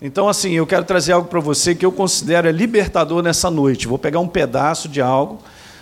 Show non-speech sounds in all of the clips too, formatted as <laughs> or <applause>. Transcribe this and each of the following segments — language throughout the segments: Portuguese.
Então, assim, eu quero trazer algo para você que eu considero libertador nessa noite. Vou pegar um pedaço de algo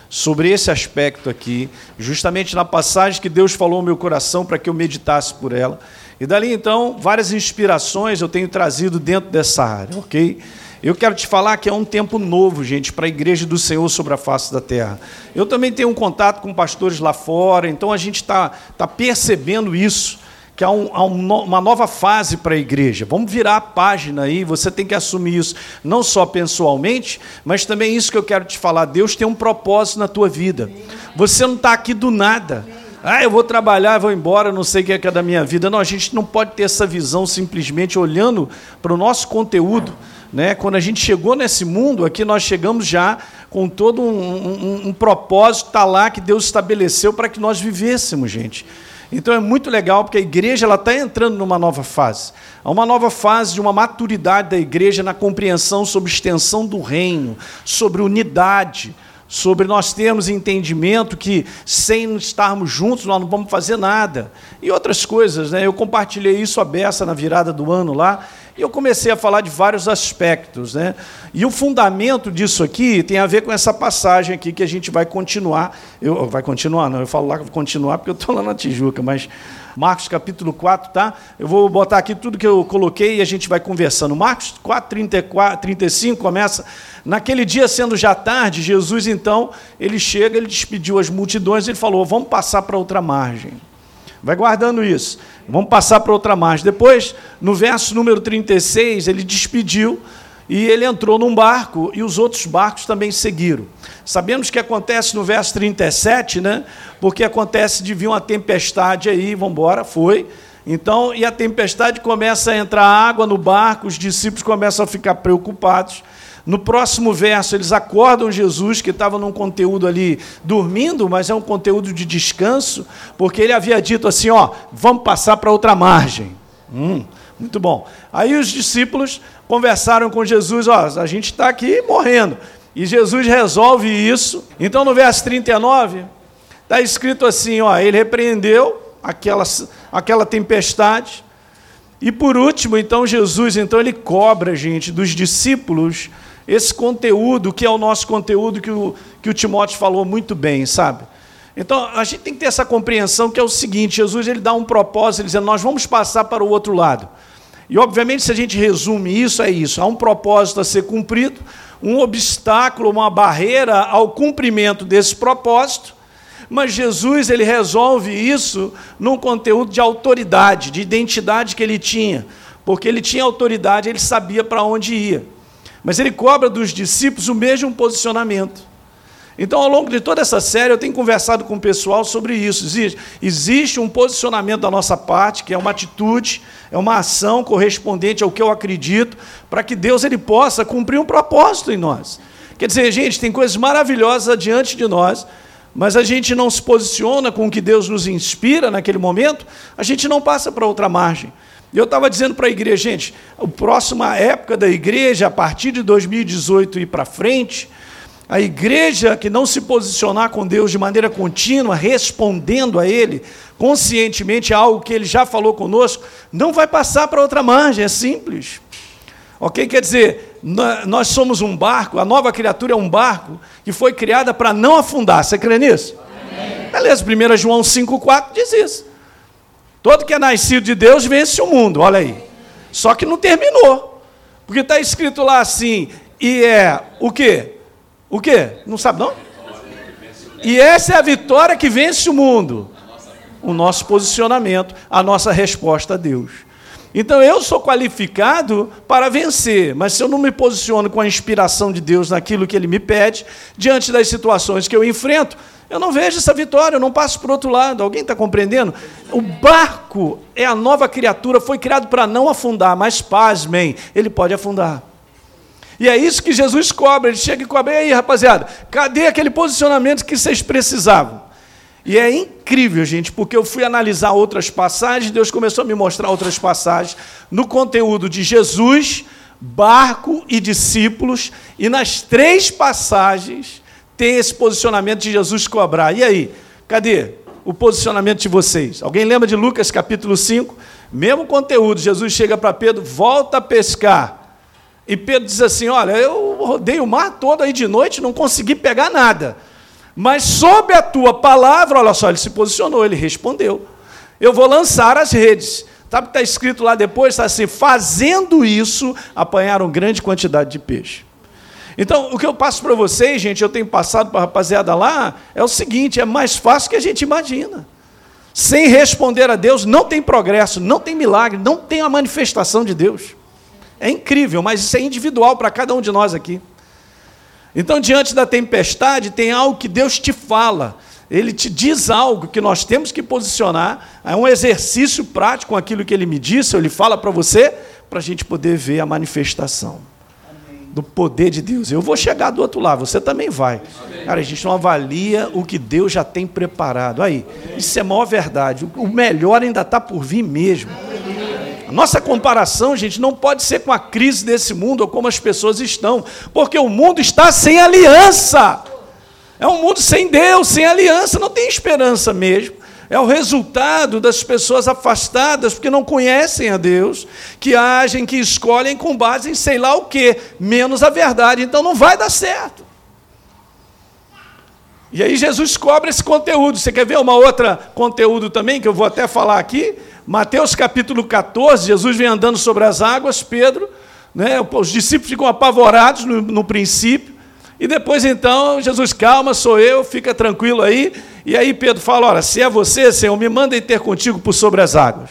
sobre esse aspecto aqui, justamente na passagem que Deus falou ao meu coração para que eu meditasse por ela. E dali então, várias inspirações eu tenho trazido dentro dessa área, ok? Eu quero te falar que é um tempo novo, gente, para a igreja do Senhor sobre a face da terra. Eu também tenho um contato com pastores lá fora, então a gente está tá percebendo isso que há, um, há uma nova fase para a igreja. Vamos virar a página aí, você tem que assumir isso, não só pessoalmente, mas também isso que eu quero te falar. Deus tem um propósito na tua vida. Você não está aqui do nada. Ah, eu vou trabalhar, vou embora, não sei o que é, que é da minha vida. Não, a gente não pode ter essa visão simplesmente olhando para o nosso conteúdo. Né? Quando a gente chegou nesse mundo, aqui nós chegamos já com todo um, um, um propósito, está lá que Deus estabeleceu para que nós vivêssemos, gente. Então é muito legal porque a igreja está entrando numa nova fase. Há uma nova fase de uma maturidade da igreja na compreensão sobre extensão do reino, sobre unidade, sobre nós termos entendimento que sem estarmos juntos nós não vamos fazer nada. E outras coisas, né? Eu compartilhei isso a beça na virada do ano lá, e eu comecei a falar de vários aspectos. Né? E o fundamento disso aqui tem a ver com essa passagem aqui que a gente vai continuar. Eu, vai continuar, não, eu falo lá continuar porque eu estou lá na Tijuca, mas Marcos capítulo 4, tá? Eu vou botar aqui tudo que eu coloquei e a gente vai conversando. Marcos 4, 34, 35 começa. Naquele dia, sendo já tarde, Jesus então, ele chega, ele despediu as multidões, ele falou: vamos passar para outra margem. Vai guardando isso. Vamos passar para outra margem. Depois, no verso número 36, ele despediu e ele entrou num barco e os outros barcos também seguiram. Sabemos que acontece no verso 37, né? Porque acontece de vir uma tempestade aí, vamos embora, foi. Então, e a tempestade começa a entrar água no barco, os discípulos começam a ficar preocupados. No próximo verso, eles acordam Jesus, que estava num conteúdo ali dormindo, mas é um conteúdo de descanso, porque ele havia dito assim: ó, vamos passar para outra margem. Hum, muito bom. Aí os discípulos conversaram com Jesus: ó, a gente está aqui morrendo. E Jesus resolve isso. Então, no verso 39, está escrito assim: ó, ele repreendeu aquela, aquela tempestade. E por último, então, Jesus, então, ele cobra, gente, dos discípulos esse conteúdo, que é o nosso conteúdo que o, que o Timóteo falou muito bem, sabe? Então, a gente tem que ter essa compreensão que é o seguinte, Jesus ele dá um propósito, ele dizendo, nós vamos passar para o outro lado. E, obviamente, se a gente resume isso, é isso. Há um propósito a ser cumprido, um obstáculo, uma barreira ao cumprimento desse propósito, mas Jesus ele resolve isso num conteúdo de autoridade, de identidade que ele tinha, porque ele tinha autoridade, ele sabia para onde ia. Mas ele cobra dos discípulos o mesmo posicionamento. Então, ao longo de toda essa série, eu tenho conversado com o pessoal sobre isso. Existe, existe um posicionamento da nossa parte, que é uma atitude, é uma ação correspondente ao que eu acredito, para que Deus ele possa cumprir um propósito em nós. Quer dizer, gente, tem coisas maravilhosas adiante de nós, mas a gente não se posiciona com o que Deus nos inspira naquele momento, a gente não passa para outra margem. E eu estava dizendo para a igreja, gente, a próxima época da igreja, a partir de 2018 e para frente, a igreja que não se posicionar com Deus de maneira contínua, respondendo a Ele conscientemente a algo que Ele já falou conosco, não vai passar para outra margem, é simples. Ok? Quer dizer, nós somos um barco, a nova criatura é um barco que foi criada para não afundar. Você crê nisso? Amém. Beleza, 1 João 5,4 diz isso. Todo que é nascido de Deus vence o mundo, olha aí. Só que não terminou. Porque está escrito lá assim, e é o quê? O quê? Não sabe não? E essa é a vitória que vence o mundo. O nosso posicionamento, a nossa resposta a Deus. Então eu sou qualificado para vencer, mas se eu não me posiciono com a inspiração de Deus naquilo que Ele me pede, diante das situações que eu enfrento, eu não vejo essa vitória, eu não passo para o outro lado. Alguém está compreendendo? O barco é a nova criatura, foi criado para não afundar, mas pasmem, ele pode afundar. E é isso que Jesus cobra, ele chega e cobra. E aí, rapaziada, cadê aquele posicionamento que vocês precisavam? E é incrível, gente, porque eu fui analisar outras passagens, Deus começou a me mostrar outras passagens no conteúdo de Jesus, barco e discípulos, e nas três passagens tem esse posicionamento de Jesus cobrar. E aí, cadê o posicionamento de vocês? Alguém lembra de Lucas capítulo 5? Mesmo conteúdo, Jesus chega para Pedro, volta a pescar. E Pedro diz assim: Olha, eu rodei o mar todo aí de noite, não consegui pegar nada. Mas sob a tua palavra, olha só, ele se posicionou, ele respondeu: Eu vou lançar as redes. Sabe o que está escrito lá depois? Está assim: fazendo isso, apanharam grande quantidade de peixe. Então, o que eu passo para vocês, gente, eu tenho passado para a rapaziada lá, é o seguinte: é mais fácil que a gente imagina. Sem responder a Deus, não tem progresso, não tem milagre, não tem a manifestação de Deus. É incrível, mas isso é individual para cada um de nós aqui. Então, diante da tempestade, tem algo que Deus te fala. Ele te diz algo que nós temos que posicionar. É um exercício prático com aquilo que ele me disse, ele fala para você, para a gente poder ver a manifestação do poder de Deus. Eu vou chegar do outro lado, você também vai. Cara, a gente não avalia o que Deus já tem preparado. Aí, isso é maior verdade. O melhor ainda está por vir mesmo. A nossa comparação, gente, não pode ser com a crise desse mundo ou como as pessoas estão, porque o mundo está sem aliança. É um mundo sem Deus, sem aliança, não tem esperança mesmo. É o resultado das pessoas afastadas porque não conhecem a Deus, que agem, que escolhem com base em sei lá o que, menos a verdade. Então não vai dar certo. E aí Jesus cobra esse conteúdo. Você quer ver uma outra conteúdo também que eu vou até falar aqui? Mateus capítulo 14, Jesus vem andando sobre as águas, Pedro, né, os discípulos ficam apavorados no, no princípio, e depois então, Jesus, calma, sou eu, fica tranquilo aí. E aí Pedro fala: Olha, se é você, Senhor, me manda ir ter contigo por sobre as águas.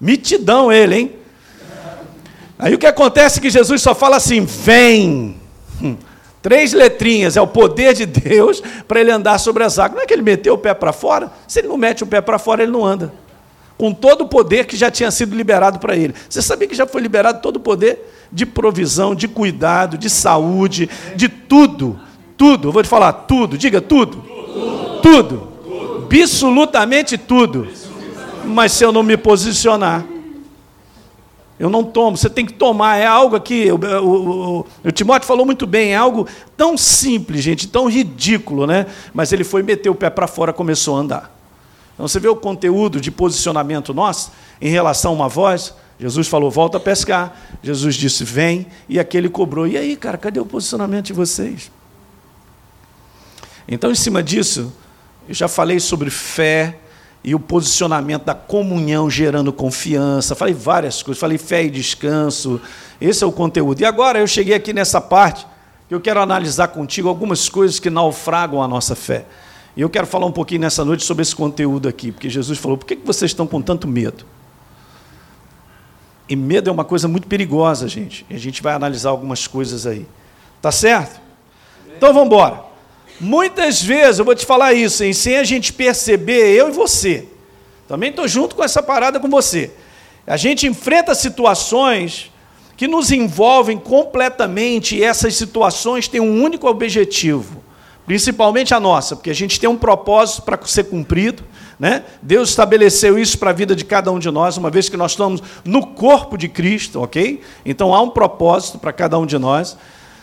Mitidão ele, hein? Aí o que acontece é que Jesus só fala assim: vem. Hum, três letrinhas, é o poder de Deus para ele andar sobre as águas. Não é que ele meteu o pé para fora? Se ele não mete o pé para fora, ele não anda com todo o poder que já tinha sido liberado para ele. Você sabia que já foi liberado todo o poder de provisão, de cuidado, de saúde, de tudo, tudo. Eu vou te falar tudo, diga tudo. Tudo. tudo. Absolutamente tudo. Mas se eu não me posicionar, eu não tomo, você tem que tomar, é algo que o, o, o, o, Timóteo falou muito bem, é algo tão simples, gente, tão ridículo, né? Mas ele foi meter o pé para fora, começou a andar. Então você vê o conteúdo de posicionamento nosso em relação a uma voz. Jesus falou, volta a pescar. Jesus disse, vem. E aquele cobrou. E aí, cara, cadê o posicionamento de vocês? Então, em cima disso, eu já falei sobre fé e o posicionamento da comunhão gerando confiança. Falei várias coisas. Falei fé e descanso. Esse é o conteúdo. E agora eu cheguei aqui nessa parte que eu quero analisar contigo algumas coisas que naufragam a nossa fé. E eu quero falar um pouquinho nessa noite sobre esse conteúdo aqui, porque Jesus falou: por que vocês estão com tanto medo? E medo é uma coisa muito perigosa, gente. E a gente vai analisar algumas coisas aí. Tá certo? Então vamos embora. Muitas vezes, eu vou te falar isso, hein, sem a gente perceber, eu e você. Também estou junto com essa parada com você. A gente enfrenta situações que nos envolvem completamente, e essas situações têm um único objetivo: principalmente a nossa, porque a gente tem um propósito para ser cumprido. Né? Deus estabeleceu isso para a vida de cada um de nós, uma vez que nós estamos no corpo de Cristo, ok? Então há um propósito para cada um de nós.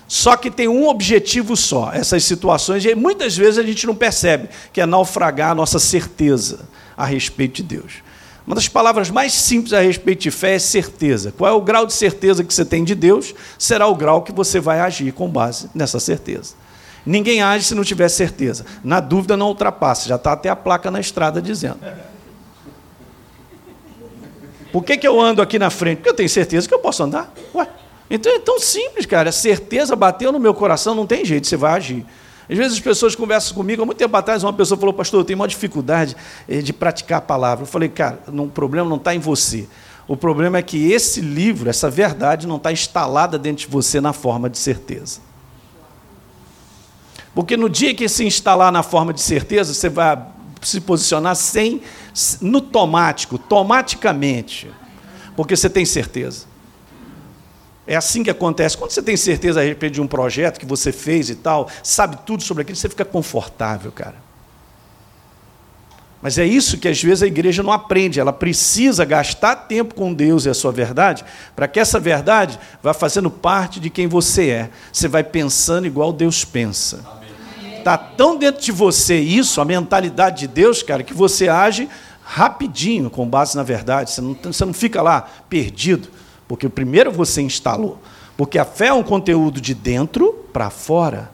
Só que tem um objetivo só, essas situações, e muitas vezes a gente não percebe, que é naufragar a nossa certeza a respeito de Deus. Uma das palavras mais simples a respeito de fé é certeza. Qual é o grau de certeza que você tem de Deus? Será o grau que você vai agir com base nessa certeza. Ninguém age se não tiver certeza. Na dúvida, não ultrapassa. Já está até a placa na estrada dizendo. Por que, que eu ando aqui na frente? Porque eu tenho certeza que eu posso andar. Ué, então é tão simples, cara. A certeza bateu no meu coração, não tem jeito, você vai agir. Às vezes as pessoas conversam comigo, há muito tempo atrás, uma pessoa falou, pastor, eu tenho uma dificuldade eh, de praticar a palavra. Eu falei, cara, o problema não está em você. O problema é que esse livro, essa verdade, não está instalada dentro de você na forma de certeza. Porque no dia que se instalar na forma de certeza, você vai se posicionar sem no tomático, tomaticamente, porque você tem certeza. É assim que acontece. Quando você tem certeza a respeito de um projeto que você fez e tal, sabe tudo sobre aquilo, você fica confortável, cara. Mas é isso que às vezes a igreja não aprende. Ela precisa gastar tempo com Deus e a sua verdade, para que essa verdade vá fazendo parte de quem você é. Você vai pensando igual Deus pensa. Amém. Está tão dentro de você isso, a mentalidade de Deus, cara, que você age rapidinho, com base na verdade. Você não, você não fica lá perdido, porque primeiro você instalou. Porque a fé é um conteúdo de dentro para fora.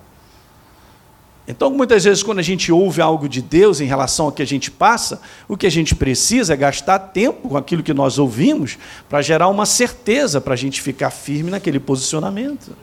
Então, muitas vezes, quando a gente ouve algo de Deus em relação ao que a gente passa, o que a gente precisa é gastar tempo com aquilo que nós ouvimos para gerar uma certeza para a gente ficar firme naquele posicionamento.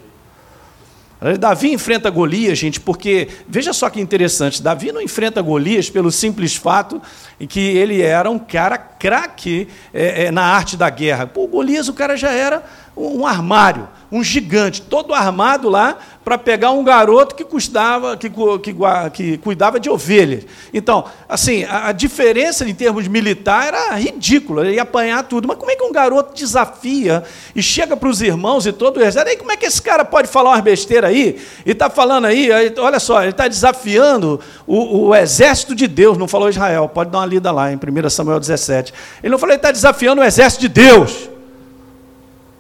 Davi enfrenta Golias, gente, porque veja só que interessante, Davi não enfrenta Golias pelo simples fato que ele era um cara craque é, é, na arte da guerra. Pô, Golias, o cara já era um armário, um gigante, todo armado lá para pegar um garoto que custava, que, que, que, cuidava de ovelhas. Então, assim, a, a, diferença em termos militar era ridícula, ele ia apanhar tudo. Mas como é que um garoto desafia e chega para os irmãos e todo o exército? Aí como é que esse cara pode falar umas besteiras aí? E está falando aí, aí, olha só, ele está desafiando o, o, exército de Deus, não falou Israel, pode dar uma lida lá em 1 Samuel 17. Ele não falou, ele está desafiando o exército de Deus.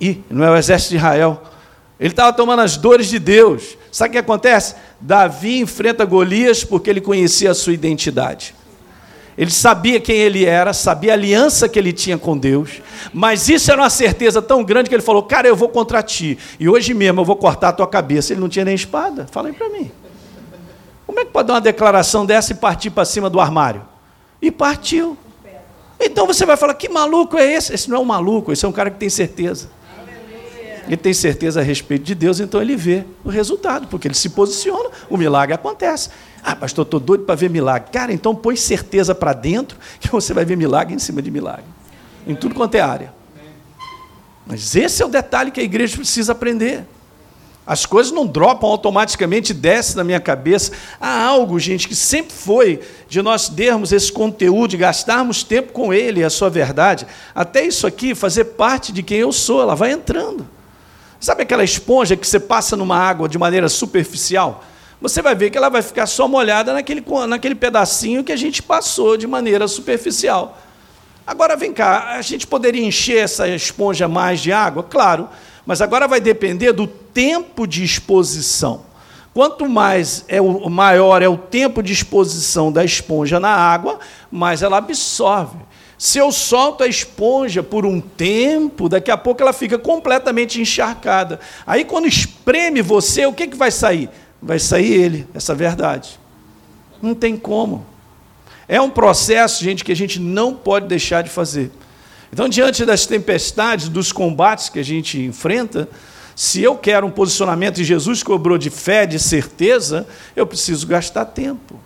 E não é o exército de Israel. Ele estava tomando as dores de Deus. Sabe o que acontece? Davi enfrenta Golias porque ele conhecia a sua identidade. Ele sabia quem ele era, sabia a aliança que ele tinha com Deus, mas isso era uma certeza tão grande que ele falou: Cara, eu vou contra ti, e hoje mesmo eu vou cortar a tua cabeça. Ele não tinha nem espada. Fala aí para mim. Como é que pode dar uma declaração dessa e partir para cima do armário? E partiu. Então você vai falar: Que maluco é esse? Esse não é um maluco, esse é um cara que tem certeza ele tem certeza a respeito de Deus, então ele vê o resultado, porque ele se posiciona, o milagre acontece. Ah, pastor, estou doido para ver milagre. Cara, então põe certeza para dentro <laughs> que você vai ver milagre em cima de milagre. Em tudo quanto é área. Mas esse é o detalhe que a igreja precisa aprender. As coisas não dropam automaticamente, desce na minha cabeça. Há algo, gente, que sempre foi de nós dermos esse conteúdo, de gastarmos tempo com ele e a sua verdade, até isso aqui fazer parte de quem eu sou, ela vai entrando. Sabe aquela esponja que você passa numa água de maneira superficial? Você vai ver que ela vai ficar só molhada naquele, naquele pedacinho que a gente passou de maneira superficial. Agora vem cá, a gente poderia encher essa esponja mais de água? Claro, mas agora vai depender do tempo de exposição. Quanto mais é o maior é o tempo de exposição da esponja na água, mais ela absorve. Se eu solto a esponja por um tempo, daqui a pouco ela fica completamente encharcada. Aí, quando espreme você, o que, que vai sair? Vai sair ele, essa verdade. Não tem como. É um processo, gente, que a gente não pode deixar de fazer. Então, diante das tempestades, dos combates que a gente enfrenta, se eu quero um posicionamento e Jesus cobrou de fé, de certeza, eu preciso gastar tempo.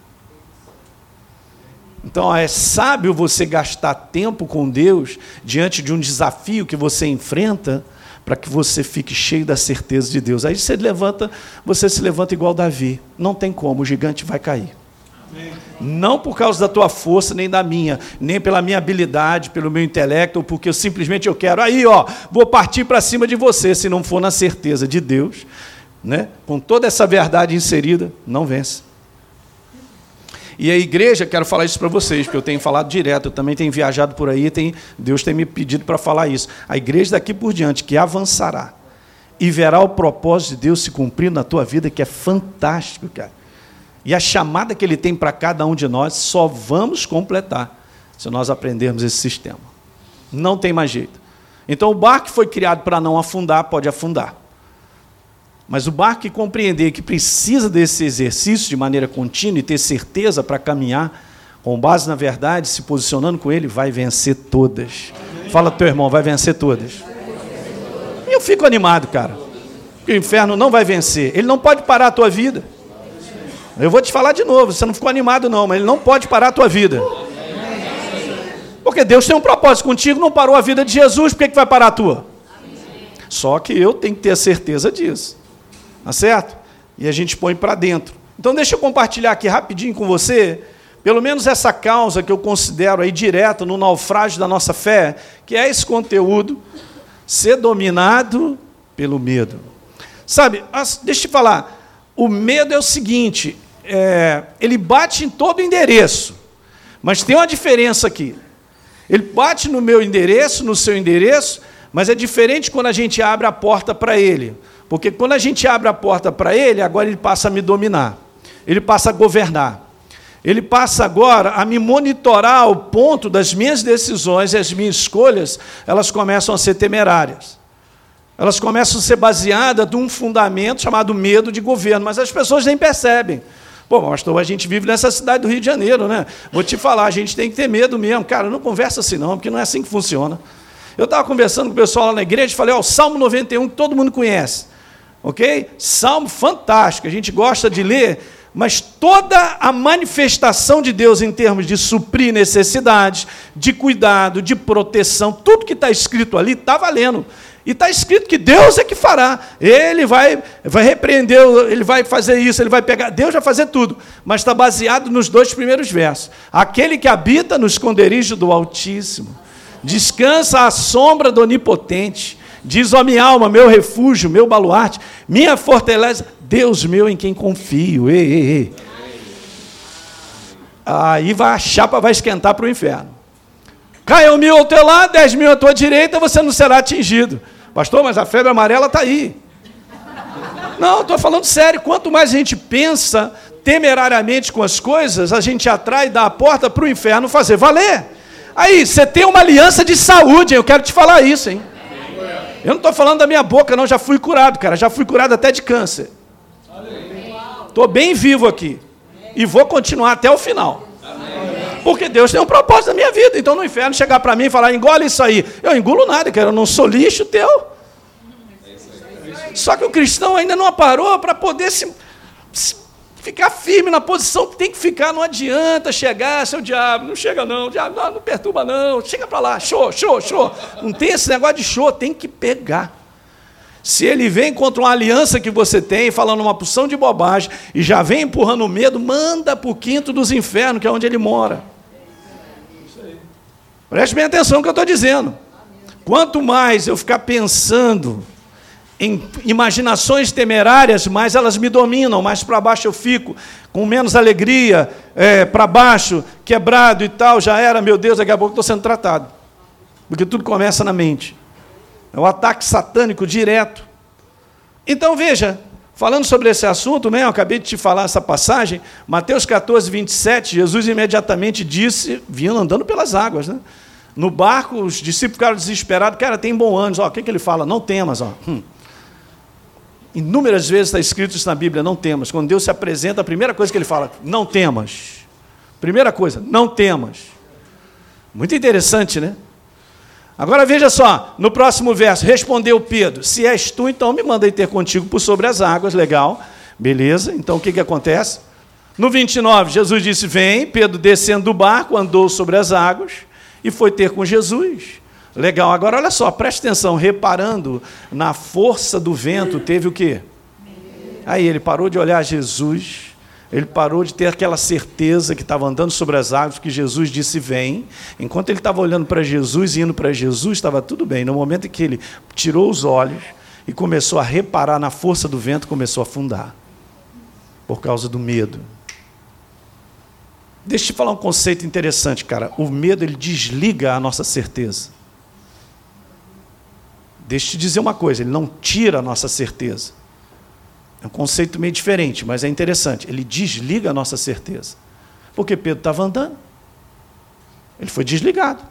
Então é sábio você gastar tempo com Deus diante de um desafio que você enfrenta, para que você fique cheio da certeza de Deus. Aí você levanta, você se levanta igual Davi. Não tem como, o gigante vai cair. Amém. Não por causa da tua força, nem da minha, nem pela minha habilidade, pelo meu intelecto, ou porque eu simplesmente eu quero. Aí, ó, vou partir para cima de você, se não for na certeza de Deus, né? Com toda essa verdade inserida, não vence. E a igreja, quero falar isso para vocês, porque eu tenho falado direto, eu também tenho viajado por aí, tem, Deus tem me pedido para falar isso. A igreja daqui por diante, que avançará e verá o propósito de Deus se cumprindo na tua vida, que é fantástico, cara. E a chamada que Ele tem para cada um de nós, só vamos completar se nós aprendermos esse sistema. Não tem mais jeito. Então, o barco foi criado para não afundar, pode afundar. Mas o barco que compreender que precisa desse exercício de maneira contínua e ter certeza para caminhar, com base na verdade, se posicionando com ele, vai vencer todas. Fala teu irmão, vai vencer todas. E eu fico animado, cara. Porque o inferno não vai vencer. Ele não pode parar a tua vida. Eu vou te falar de novo, você não ficou animado não, mas ele não pode parar a tua vida. Porque Deus tem um propósito contigo, não parou a vida de Jesus, por que, que vai parar a tua? Só que eu tenho que ter a certeza disso. Tá certo? E a gente põe para dentro. Então deixa eu compartilhar aqui rapidinho com você, pelo menos essa causa que eu considero aí direta no naufrágio da nossa fé, que é esse conteúdo, ser dominado pelo medo. Sabe, deixa eu te falar, o medo é o seguinte, é, ele bate em todo endereço, mas tem uma diferença aqui. Ele bate no meu endereço, no seu endereço, mas é diferente quando a gente abre a porta para ele. Porque quando a gente abre a porta para ele, agora ele passa a me dominar. Ele passa a governar. ele passa agora a me monitorar ao ponto das minhas decisões e as minhas escolhas, elas começam a ser temerárias. Elas começam a ser baseadas num fundamento chamado medo de governo, mas as pessoas nem percebem. Pô, pastor, a gente vive nessa cidade do Rio de Janeiro, né? Vou te falar, a gente tem que ter medo mesmo. Cara, não conversa assim não, porque não é assim que funciona. Eu estava conversando com o pessoal lá na igreja e falei, ó, o Salmo 91 que todo mundo conhece. Ok? Salmo fantástico, a gente gosta de ler mas toda a manifestação de Deus em termos de suprir necessidades, de cuidado, de proteção, tudo que está escrito ali está valendo. E está escrito que Deus é que fará. Ele vai, vai repreender, ele vai fazer isso, ele vai pegar. Deus vai fazer tudo. Mas está baseado nos dois primeiros versos. Aquele que habita no esconderijo do Altíssimo, descansa à sombra do Onipotente. Diz, ó minha alma, meu refúgio, meu baluarte, minha fortaleza, Deus meu em quem confio. Ei, ei, ei. Aí vai, a chapa vai esquentar para o inferno. Caiu mil ao teu lado, dez mil à tua direita, você não será atingido. Pastor, mas a febre amarela está aí. Não, estou falando sério. Quanto mais a gente pensa temerariamente com as coisas, a gente atrai da porta para o inferno fazer valer. Aí, você tem uma aliança de saúde, eu quero te falar isso, hein? Eu não estou falando da minha boca, não, já fui curado, cara, já fui curado até de câncer. Estou bem vivo aqui. E vou continuar até o final. Porque Deus tem um propósito na minha vida. Então no inferno chegar para mim e falar, engole isso aí. Eu engulo nada, cara. Eu não sou lixo teu. Só que o cristão ainda não parou para poder se, se, ficar firme na posição que tem que ficar. Não adianta chegar, seu diabo, não chega não, diabo, não, não perturba não, chega para lá, show, show, show. Não tem esse negócio de show, tem que pegar. Se ele vem contra uma aliança que você tem, falando uma porção de bobagem, e já vem empurrando o medo, manda para o quinto dos infernos, que é onde ele mora. Preste bem atenção no que eu estou dizendo. Quanto mais eu ficar pensando em imaginações temerárias, mais elas me dominam, mais para baixo eu fico, com menos alegria, é, para baixo, quebrado e tal, já era, meu Deus, daqui a pouco estou sendo tratado. Porque tudo começa na mente. É um ataque satânico direto. Então veja, falando sobre esse assunto, né, eu acabei de te falar essa passagem, Mateus 14, 27, Jesus imediatamente disse, vindo andando pelas águas, né? No barco, os discípulos ficaram desesperados, cara, tem bom ânimo. O que, que ele fala? Não temas. Ó. Hum. Inúmeras vezes está escrito isso na Bíblia, não temas. Quando Deus se apresenta, a primeira coisa que ele fala, não temas. Primeira coisa, não temas. Muito interessante, né? Agora veja só, no próximo verso, respondeu Pedro: Se és tu, então me mandei ter contigo por sobre as águas, legal, beleza, então o que, que acontece? No 29, Jesus disse: Vem, Pedro descendo do barco, andou sobre as águas e foi ter com Jesus. Legal, agora olha só, preste atenção, reparando na força do vento, teve o quê? Aí ele parou de olhar Jesus ele parou de ter aquela certeza que estava andando sobre as águas, que Jesus disse: Vem. Enquanto ele estava olhando para Jesus e indo para Jesus, estava tudo bem. No momento em que ele tirou os olhos e começou a reparar na força do vento, começou a afundar por causa do medo. Deixa eu te falar um conceito interessante, cara. O medo ele desliga a nossa certeza. Deixa eu te dizer uma coisa, ele não tira a nossa certeza. É um conceito meio diferente, mas é interessante. Ele desliga a nossa certeza. Porque Pedro estava andando. Ele foi desligado.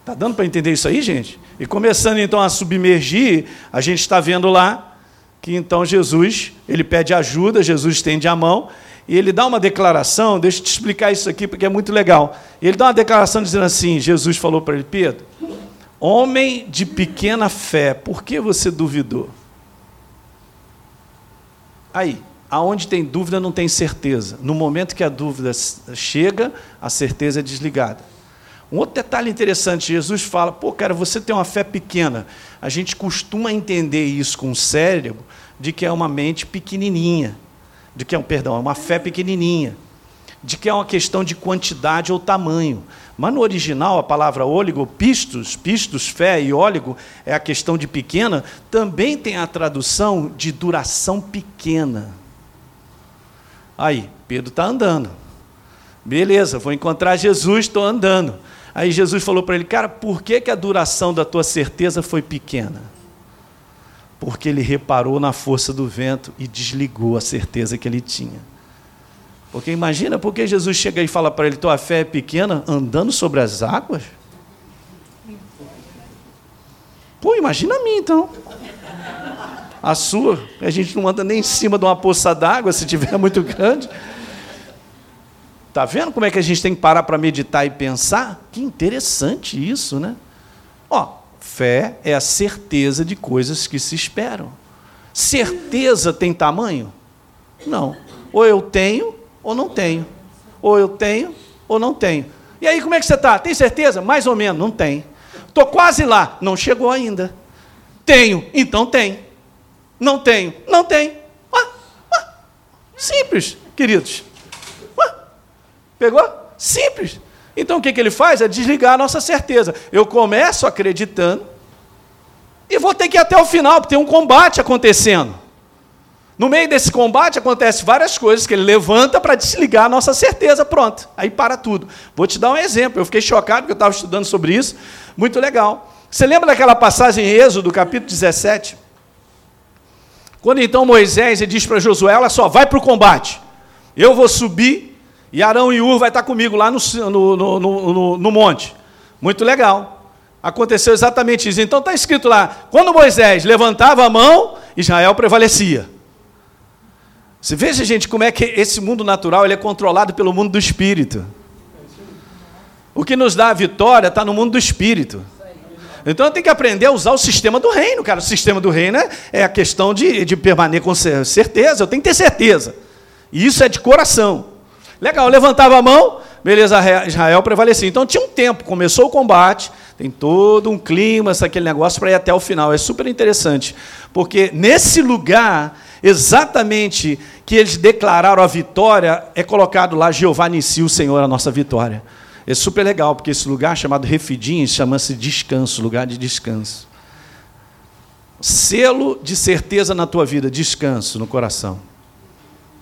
Está dando para entender isso aí, gente? E começando então a submergir, a gente está vendo lá que então Jesus, ele pede ajuda, Jesus estende a mão, e ele dá uma declaração, deixa eu te explicar isso aqui porque é muito legal. Ele dá uma declaração dizendo assim: Jesus falou para ele, Pedro, homem de pequena fé, por que você duvidou? Aí, aonde tem dúvida não tem certeza. No momento que a dúvida chega, a certeza é desligada. Um outro detalhe interessante, Jesus fala, pô, cara, você tem uma fé pequena. A gente costuma entender isso com o cérebro de que é uma mente pequenininha, de que é um, perdão, é uma fé pequenininha, de que é uma questão de quantidade ou tamanho. Mas no original, a palavra óligo, pistos, pistos, fé e óligo, é a questão de pequena, também tem a tradução de duração pequena. Aí, Pedro está andando. Beleza, vou encontrar Jesus, estou andando. Aí Jesus falou para ele, cara, por que, que a duração da tua certeza foi pequena? Porque ele reparou na força do vento e desligou a certeza que ele tinha. Porque imagina, porque Jesus chega e fala para ele: tua fé é pequena, andando sobre as águas? Pô, imagina a mim então. A sua, a gente não anda nem em cima de uma poça d'água se tiver <laughs> muito grande. Tá vendo como é que a gente tem que parar para meditar e pensar? Que interessante isso, né? Ó, fé é a certeza de coisas que se esperam. Certeza tem tamanho? Não. Ou eu tenho ou não tenho. Ou eu tenho ou não tenho. E aí, como é que você está? Tem certeza? Mais ou menos, não tem. Estou quase lá, não chegou ainda. Tenho, então tem. Não tenho, não tem. Simples, queridos. Pegou? Simples. Então o que, que ele faz? É desligar a nossa certeza. Eu começo acreditando e vou ter que ir até o final, porque tem um combate acontecendo. No meio desse combate acontece várias coisas que ele levanta para desligar a nossa certeza, pronto. Aí para tudo. Vou te dar um exemplo. Eu fiquei chocado porque eu estava estudando sobre isso. Muito legal. Você lembra daquela passagem em Êxodo, capítulo 17? Quando então Moisés diz para Josué: Olha só, vai para o combate. Eu vou subir e Arão e Ur vai estar comigo lá no, no, no, no monte. Muito legal. Aconteceu exatamente isso. Então está escrito lá: quando Moisés levantava a mão, Israel prevalecia. Você veja, gente, como é que esse mundo natural ele é controlado pelo mundo do espírito. O que nos dá a vitória está no mundo do espírito. Então tem que aprender a usar o sistema do reino, cara. O sistema do reino é, é a questão de, de permanecer com certeza. Eu tenho que ter certeza. E isso é de coração. Legal, levantava a mão, beleza, Israel prevalecia. Então tinha um tempo, começou o combate, tem todo um clima, aquele negócio para ir até o final. É super interessante, porque nesse lugar, exatamente que eles declararam a vitória, é colocado lá Jeová Nissi, o Senhor, a nossa vitória. É super legal, porque esse lugar chamado Refidim chama-se descanso, lugar de descanso. Selo de certeza na tua vida, descanso no coração.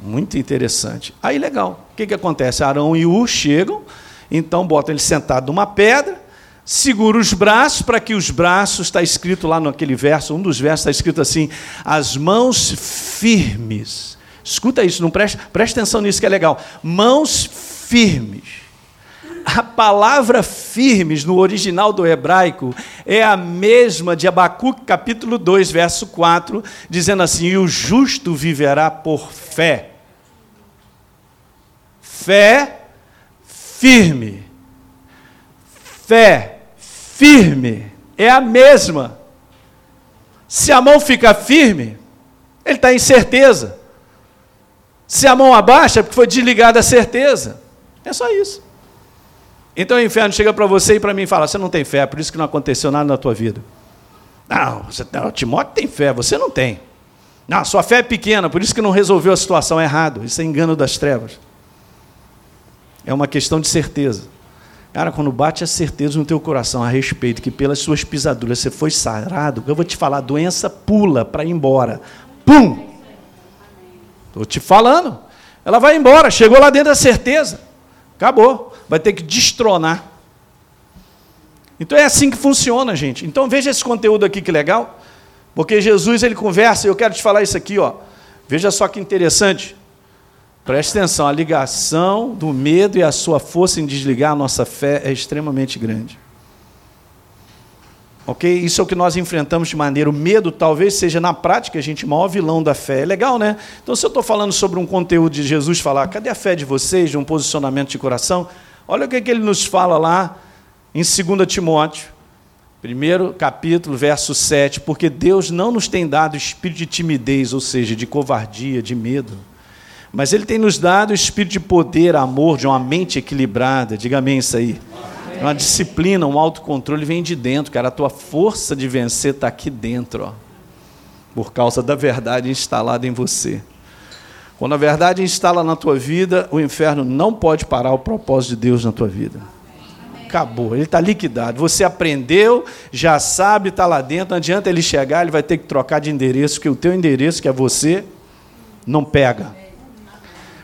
Muito interessante. Aí legal. O que, que acontece? Arão e U chegam, então botam ele sentado numa pedra, segura os braços para que os braços, está escrito lá naquele verso, um dos versos está escrito assim: as mãos firmes Escuta isso, não preste, preste atenção nisso que é legal. Mãos firmes. A palavra firmes no original do hebraico é a mesma de Abacuque capítulo 2, verso 4, dizendo assim: "E o justo viverá por fé". Fé firme. Fé firme é a mesma. Se a mão fica firme, ele está em certeza. Se a mão abaixa, é porque foi desligada a certeza. É só isso. Então o inferno chega para você e para mim e fala: Você não tem fé, é por isso que não aconteceu nada na tua vida. Não, você, não, o Timóteo tem fé, você não tem. Não, sua fé é pequena, por isso que não resolveu a situação errado. Isso é engano das trevas. É uma questão de certeza. Cara, quando bate a certeza no teu coração a respeito que pelas suas pisaduras você foi sarado, eu vou te falar, a doença pula para ir embora. Pum! Estou te falando. Ela vai embora, chegou lá dentro da certeza. Acabou. Vai ter que destronar. Então é assim que funciona, gente. Então veja esse conteúdo aqui que legal. Porque Jesus ele conversa, eu quero te falar isso aqui, ó. Veja só que interessante. Preste atenção, a ligação do medo e a sua força em desligar a nossa fé é extremamente grande. Ok? Isso é o que nós enfrentamos de maneira. O medo talvez seja, na prática, a gente, o maior vilão da fé. É legal, né? Então, se eu estou falando sobre um conteúdo de Jesus falar, cadê a fé de vocês, de um posicionamento de coração? Olha o que, é que ele nos fala lá em 2 Timóteo, primeiro capítulo, verso 7. Porque Deus não nos tem dado espírito de timidez, ou seja, de covardia, de medo. Mas Ele tem nos dado espírito de poder, amor, de uma mente equilibrada. Diga amém isso aí. Uma disciplina, um autocontrole vem de dentro, cara. A tua força de vencer está aqui dentro, ó, por causa da verdade instalada em você. Quando a verdade instala na tua vida, o inferno não pode parar o propósito de Deus na tua vida. Acabou, ele está liquidado. Você aprendeu, já sabe, está lá dentro. Não adianta ele chegar, ele vai ter que trocar de endereço, porque o teu endereço, que é você, não pega.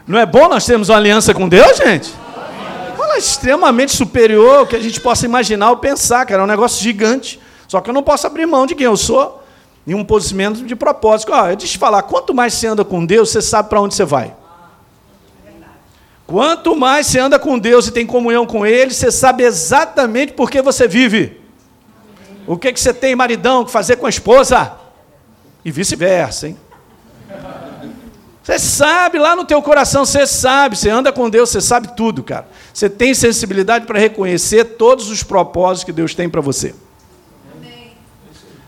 Não é bom nós termos uma aliança com Deus, gente? extremamente superior ao que a gente possa imaginar ou pensar, cara. É um negócio gigante. Só que eu não posso abrir mão de quem eu sou em um posicionamento de propósito. Deixa eu te falar, quanto mais você anda com Deus, você sabe para onde você vai. Quanto mais você anda com Deus e tem comunhão com Ele, você sabe exatamente por que você vive. O que, que você tem, maridão, que fazer com a esposa? E vice-versa, hein? Você sabe lá no teu coração, você sabe, você anda com Deus, você sabe tudo, cara. Você tem sensibilidade para reconhecer todos os propósitos que Deus tem para você.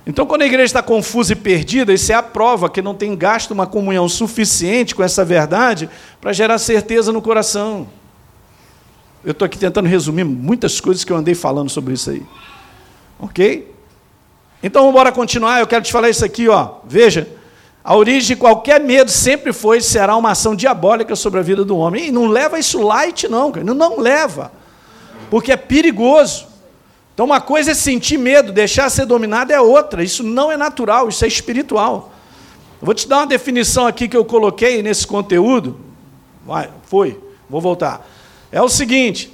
Então, quando a igreja está confusa e perdida, isso é a prova que não tem gasto uma comunhão suficiente com essa verdade para gerar certeza no coração. Eu estou aqui tentando resumir muitas coisas que eu andei falando sobre isso aí. Ok? Então, vamos continuar. Eu quero te falar isso aqui, ó. Veja. A origem de qualquer medo sempre foi será uma ação diabólica sobre a vida do homem. E não leva isso light, não, cara. Não, não leva. Porque é perigoso. Então, uma coisa é sentir medo, deixar ser dominado é outra. Isso não é natural, isso é espiritual. Eu vou te dar uma definição aqui que eu coloquei nesse conteúdo. Vai, foi, vou voltar. É o seguinte: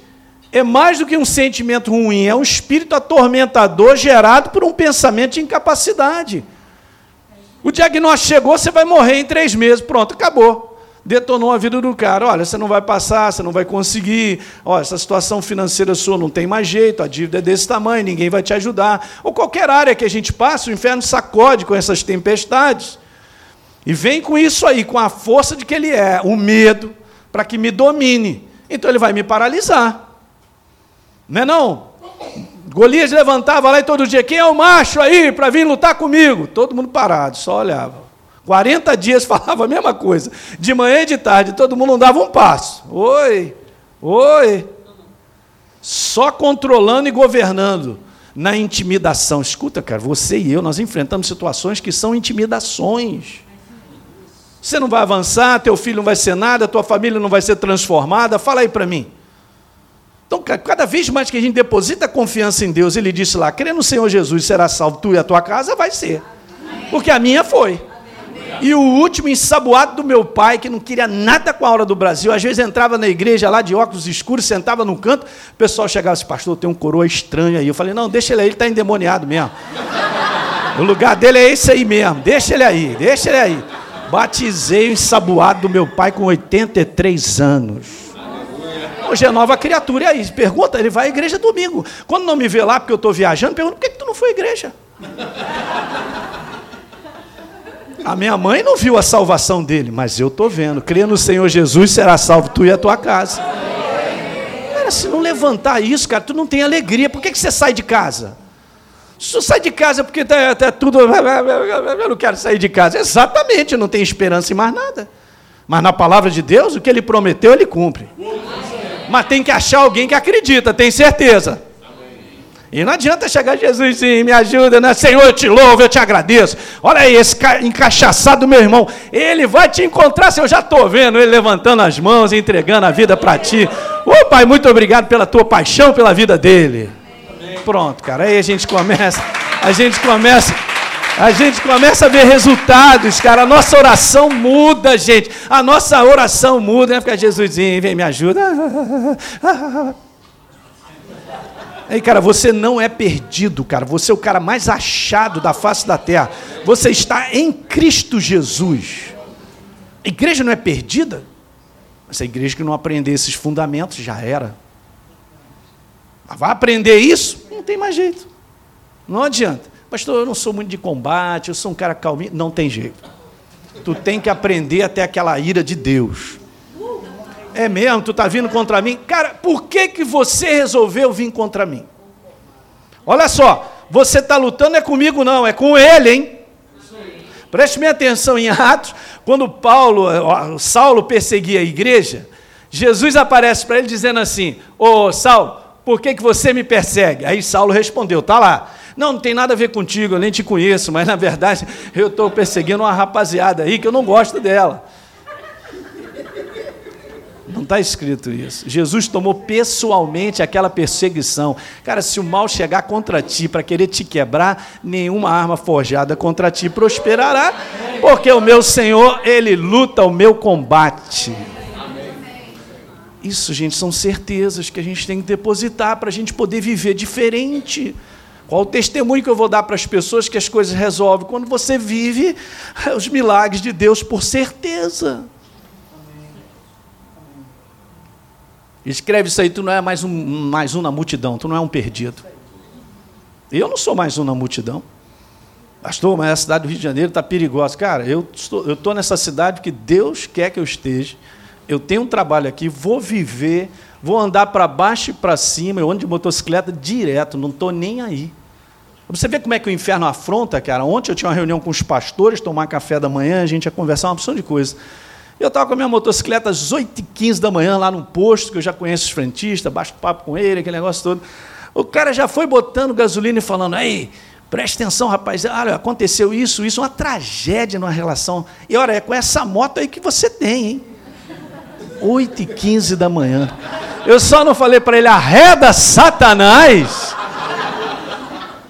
é mais do que um sentimento ruim, é um espírito atormentador gerado por um pensamento de incapacidade. O diagnóstico chegou, você vai morrer em três meses. Pronto, acabou. Detonou a vida do cara. Olha, você não vai passar, você não vai conseguir. Olha, essa situação financeira sua não tem mais jeito, a dívida é desse tamanho, ninguém vai te ajudar. Ou qualquer área que a gente passa, o inferno sacode com essas tempestades. E vem com isso aí, com a força de que ele é, o medo, para que me domine. Então ele vai me paralisar. Não é não? Golias levantava lá e todo dia, quem é o macho aí para vir lutar comigo? Todo mundo parado, só olhava. 40 dias <laughs> falava a mesma coisa. De manhã e de tarde, todo mundo não dava um passo. Oi, oi. Só controlando e governando na intimidação. Escuta, cara, você e eu, nós enfrentamos situações que são intimidações. Você não vai avançar, teu filho não vai ser nada, tua família não vai ser transformada. Fala aí para mim. Então, cada vez mais que a gente deposita confiança em Deus, ele disse lá: crê no Senhor Jesus, será salvo tu e a tua casa, vai ser. Porque a minha foi. E o último ensaboado do meu pai, que não queria nada com a aula do Brasil, às vezes entrava na igreja lá de óculos escuros, sentava no canto, o pessoal chegava assim, pastor, tem um coroa estranho aí. Eu falei, não, deixa ele aí, ele está endemoniado mesmo. O lugar dele é esse aí mesmo, deixa ele aí, deixa ele aí. Batizei o ensaboado do meu pai com 83 anos. Hoje é nova criatura. E aí, pergunta, ele vai à igreja domingo. Quando não me vê lá porque eu estou viajando, pergunta, por que, que tu não foi à igreja? A minha mãe não viu a salvação dele, mas eu estou vendo. Crê no Senhor Jesus, será salvo tu e a tua casa. Cara, se não levantar isso, cara, tu não tem alegria. Por que, que você sai de casa? Se tu sai de casa porque está tá tudo. Eu não quero sair de casa. Exatamente, não tenho esperança em mais nada. Mas na palavra de Deus, o que ele prometeu, ele cumpre. Mas tem que achar alguém que acredita, tem certeza. E não adianta chegar Jesus sim, me ajuda, né? Senhor, eu te louvo, eu te agradeço. Olha aí, esse encaixaçado meu irmão, ele vai te encontrar, se eu já estou vendo ele levantando as mãos, entregando a vida para ti. Ô oh, Pai, muito obrigado pela tua paixão pela vida dele. Pronto, cara, aí a gente começa, a gente começa a gente começa a ver resultados, cara. A nossa oração muda, gente. A nossa oração muda, né? Fica Jesusinho, vem me ajuda. Aí, cara, você não é perdido, cara. Você é o cara mais achado da face da terra. Você está em Cristo Jesus. A igreja não é perdida? Essa igreja que não aprender esses fundamentos já era. Mas vai aprender isso? Não tem mais jeito. Não adianta. Pastor, eu não sou muito de combate, eu sou um cara calminho. Não tem jeito. Tu tem que aprender até aquela ira de Deus. É mesmo? Tu está vindo contra mim? Cara, por que, que você resolveu vir contra mim? Olha só, você está lutando é comigo não, é com ele, hein? Preste minha atenção em Atos, quando Paulo, Saulo perseguia a igreja, Jesus aparece para ele dizendo assim: Ô Saulo, por que, que você me persegue? Aí Saulo respondeu: Tá lá, não, não tem nada a ver contigo, eu nem te conheço, mas na verdade eu estou perseguindo uma rapaziada aí que eu não gosto dela. Não está escrito isso. Jesus tomou pessoalmente aquela perseguição. Cara, se o mal chegar contra ti para querer te quebrar, nenhuma arma forjada contra ti prosperará, porque o meu Senhor, ele luta o meu combate. Isso, gente, são certezas que a gente tem que depositar para a gente poder viver diferente. Qual o testemunho que eu vou dar para as pessoas que as coisas resolvem? Quando você vive <laughs> os milagres de Deus por certeza. Escreve isso aí, tu não é mais um, mais um na multidão, tu não é um perdido. Eu não sou mais um na multidão. Pastor, mas a cidade do Rio de Janeiro está perigosa. Cara, eu estou, eu estou nessa cidade porque Deus quer que eu esteja. Eu tenho um trabalho aqui, vou viver, vou andar para baixo e para cima, eu ando de motocicleta direto, não estou nem aí. Você vê como é que o inferno afronta, cara? Ontem eu tinha uma reunião com os pastores, tomar café da manhã, a gente ia conversar uma opção de coisa. Eu estava com a minha motocicleta às 8h15 da manhã, lá num posto, que eu já conheço os frentistas, baixo papo com ele, aquele negócio todo. O cara já foi botando gasolina e falando, aí, preste atenção, rapaz, olha, aconteceu isso, isso, uma tragédia numa relação. E olha, é com essa moto aí que você tem, hein? 8 e 15 da manhã. Eu só não falei para ele, arreda Satanás.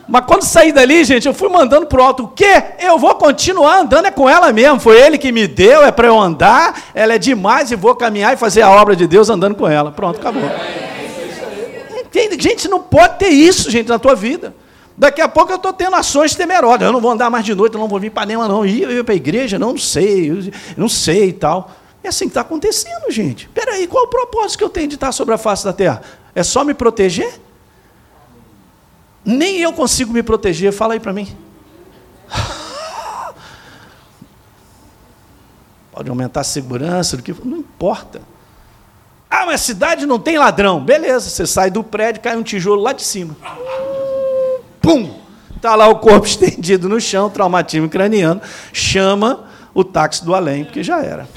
Mas quando saí dali, gente, eu fui mandando pro alto. O quê? Eu vou continuar andando, é com ela mesmo. Foi ele que me deu, é para eu andar. Ela é demais e vou caminhar e fazer a obra de Deus andando com ela. Pronto, acabou. Entende? Gente, não pode ter isso, gente, na tua vida. Daqui a pouco eu estou tendo ações temerosas. Eu não vou andar mais de noite, eu não vou vir para nenhuma, não. Ir, ir para a igreja, não, não sei, eu não sei e tal. É assim que está acontecendo, gente. Espera aí, qual o propósito que eu tenho de estar sobre a face da terra? É só me proteger? Nem eu consigo me proteger, fala aí para mim. <laughs> Pode aumentar a segurança, do que não importa. Ah, mas a cidade não tem ladrão. Beleza, você sai do prédio, cai um tijolo lá de cima. Pum! Está lá o corpo <laughs> estendido no chão, traumatismo craniano. Chama o táxi do além, porque já era.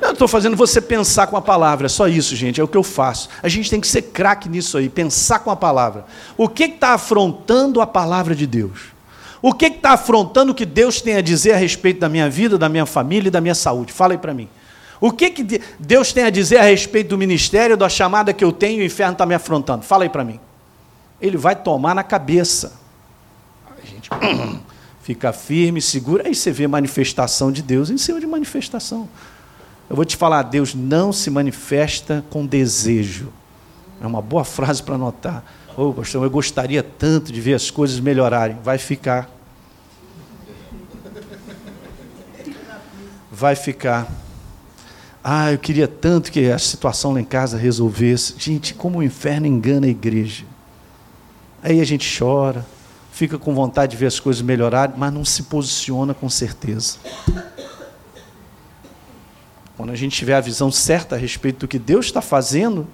Eu estou fazendo você pensar com a palavra, é só isso, gente, é o que eu faço. A gente tem que ser craque nisso aí, pensar com a palavra. O que está afrontando a palavra de Deus? O que está afrontando o que Deus tem a dizer a respeito da minha vida, da minha família e da minha saúde? Fala aí para mim. O que, que Deus tem a dizer a respeito do ministério, da chamada que eu tenho e o inferno está me afrontando? Fala aí para mim. Ele vai tomar na cabeça. A gente <clears throat> fica firme, segura, aí você vê manifestação de Deus em cima de manifestação. Eu vou te falar, Deus não se manifesta com desejo. É uma boa frase para anotar. Ô, oh, pastor, eu gostaria tanto de ver as coisas melhorarem. Vai ficar. Vai ficar. Ah, eu queria tanto que a situação lá em casa resolvesse. Gente, como o inferno engana a igreja. Aí a gente chora, fica com vontade de ver as coisas melhorarem, mas não se posiciona com certeza. Quando a gente tiver a visão certa a respeito do que Deus está fazendo,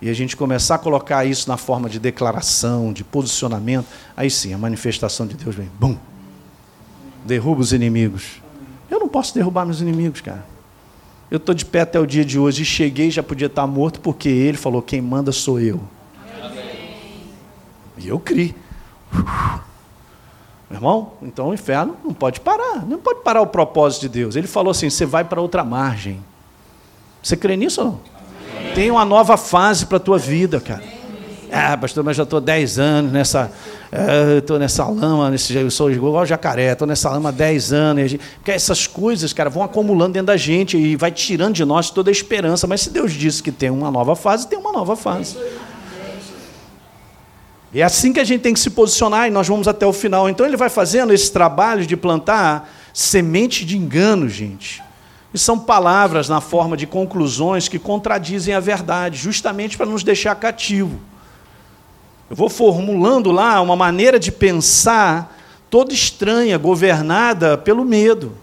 e a gente começar a colocar isso na forma de declaração, de posicionamento, aí sim, a manifestação de Deus vem, bum, derruba os inimigos. Eu não posso derrubar meus inimigos, cara. Eu estou de pé até o dia de hoje e cheguei já podia estar morto porque ele falou: quem manda sou eu. Amém. E eu criei. Meu irmão, então o inferno não pode parar, não pode parar o propósito de Deus. Ele falou assim: você vai para outra margem. Você crê nisso ou não? Amém. Tem uma nova fase para a tua vida, cara. Ah, pastor, mas já estou 10 anos nessa. É, estou nessa lama, nesse, eu sou igual jacaré, estou nessa lama há 10 anos. Gente, porque essas coisas, cara, vão acumulando dentro da gente e vai tirando de nós toda a esperança. Mas se Deus disse que tem uma nova fase, tem uma nova fase. E é assim que a gente tem que se posicionar e nós vamos até o final. Então ele vai fazendo esse trabalho de plantar semente de engano, gente. E são palavras na forma de conclusões que contradizem a verdade, justamente para nos deixar cativo. Eu vou formulando lá uma maneira de pensar toda estranha, governada pelo medo.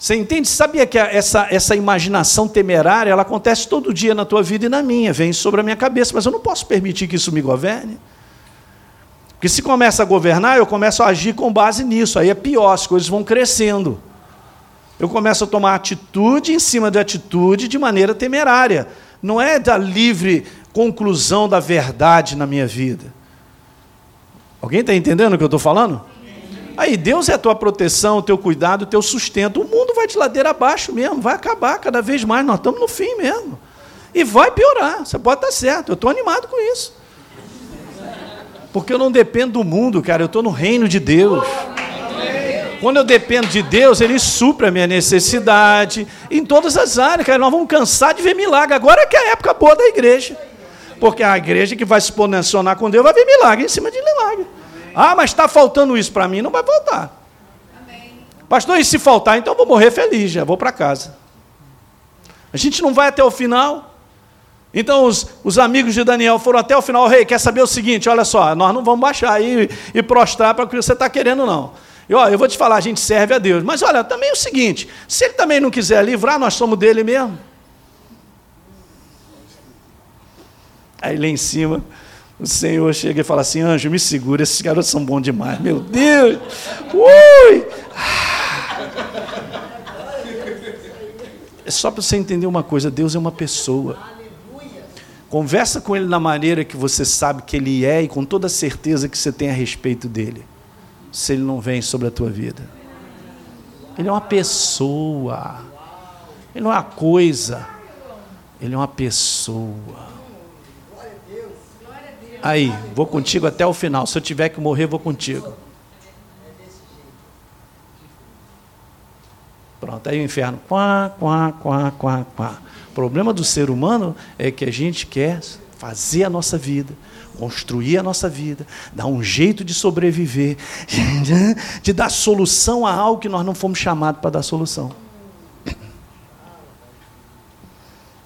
Você entende? Sabia que essa, essa imaginação temerária ela acontece todo dia na tua vida e na minha, vem sobre a minha cabeça, mas eu não posso permitir que isso me governe. Porque se começa a governar, eu começo a agir com base nisso, aí é pior, as coisas vão crescendo. Eu começo a tomar atitude em cima de atitude de maneira temerária. Não é da livre conclusão da verdade na minha vida. Alguém está entendendo o que eu estou falando? Aí Deus é a tua proteção, o teu cuidado, o teu sustento. O mundo vai de ladeira abaixo mesmo, vai acabar cada vez mais. Nós estamos no fim mesmo. E vai piorar. Você pode estar certo. Eu estou animado com isso. Porque eu não dependo do mundo, cara. Eu estou no reino de Deus. Quando eu dependo de Deus, Ele supra a minha necessidade em todas as áreas, cara. Nós vamos cansar de ver milagre. Agora é que é a época boa da igreja. Porque a igreja que vai se posicionar com Deus vai ver milagre em cima de milagre. Ah, mas está faltando isso para mim, não vai faltar. Pastor, e se faltar, então vou morrer feliz, já vou para casa. A gente não vai até o final. Então os, os amigos de Daniel foram até o final. Rei, quer saber o seguinte? Olha só, nós não vamos baixar e, e prostrar para o que você está querendo, não. E, ó, eu vou te falar, a gente serve a Deus. Mas olha, também é o seguinte: se ele também não quiser livrar, nós somos dele mesmo. Aí lá em cima, o Senhor chega e fala assim: Anjo, me segura, esses garotos são bons demais. Meu Deus! Ui! É só para você entender uma coisa: Deus é uma pessoa. Conversa com Ele na maneira que você sabe que Ele é e com toda a certeza que você tem a respeito dele. Se Ele não vem sobre a tua vida. Ele é uma pessoa. Ele não é uma coisa. Ele é uma pessoa. Aí, vou contigo até o final. Se eu tiver que morrer, vou contigo. Pronto, aí o inferno. Quá, quá, quá, quá, quá. O problema do ser humano é que a gente quer fazer a nossa vida, construir a nossa vida, dar um jeito de sobreviver, <laughs> de dar solução a algo que nós não fomos chamados para dar solução.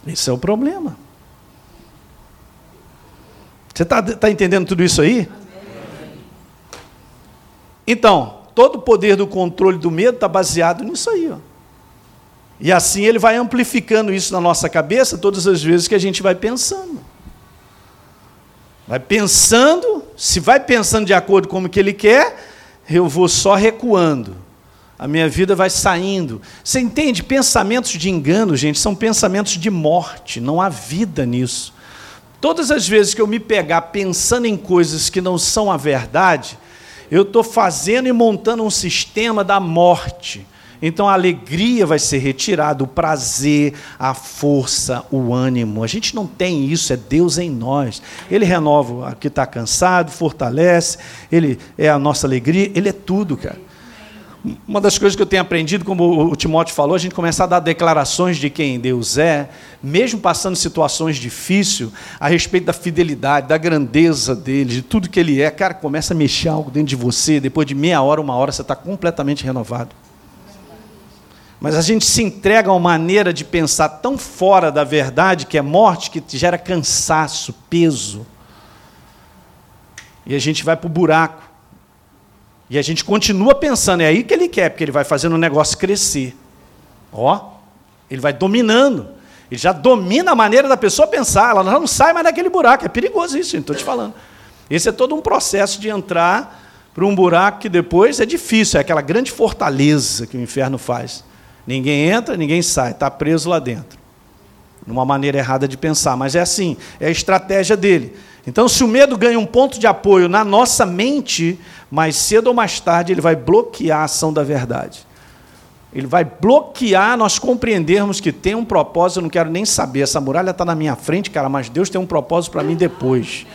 Esse é o problema. Você está tá entendendo tudo isso aí? Então, todo o poder do controle do medo está baseado nisso aí. Ó. E assim ele vai amplificando isso na nossa cabeça todas as vezes que a gente vai pensando. Vai pensando, se vai pensando de acordo com o que ele quer, eu vou só recuando. A minha vida vai saindo. Você entende? Pensamentos de engano, gente, são pensamentos de morte. Não há vida nisso. Todas as vezes que eu me pegar pensando em coisas que não são a verdade, eu estou fazendo e montando um sistema da morte. Então a alegria vai ser retirada, o prazer, a força, o ânimo. A gente não tem isso, é Deus em nós. Ele renova o que está cansado, fortalece, Ele é a nossa alegria, Ele é tudo, cara. Uma das coisas que eu tenho aprendido, como o Timóteo falou, a gente começa a dar declarações de quem Deus é, mesmo passando situações difíceis, a respeito da fidelidade, da grandeza dele, de tudo que ele é. Cara, começa a mexer algo dentro de você, depois de meia hora, uma hora, você está completamente renovado. Mas a gente se entrega a uma maneira de pensar tão fora da verdade, que é morte, que gera cansaço, peso. E a gente vai para o buraco. E a gente continua pensando, é aí que ele quer, porque ele vai fazendo o negócio crescer. Ó, ele vai dominando. Ele já domina a maneira da pessoa pensar, ela não sai mais daquele buraco. É perigoso isso, estou te falando. Esse é todo um processo de entrar para um buraco que depois é difícil, é aquela grande fortaleza que o inferno faz. Ninguém entra, ninguém sai, está preso lá dentro. Numa maneira errada de pensar, mas é assim, é a estratégia dele. Então, se o medo ganha um ponto de apoio na nossa mente, mais cedo ou mais tarde ele vai bloquear a ação da verdade. Ele vai bloquear nós compreendermos que tem um propósito, eu não quero nem saber, essa muralha está na minha frente, cara, mas Deus tem um propósito para mim depois.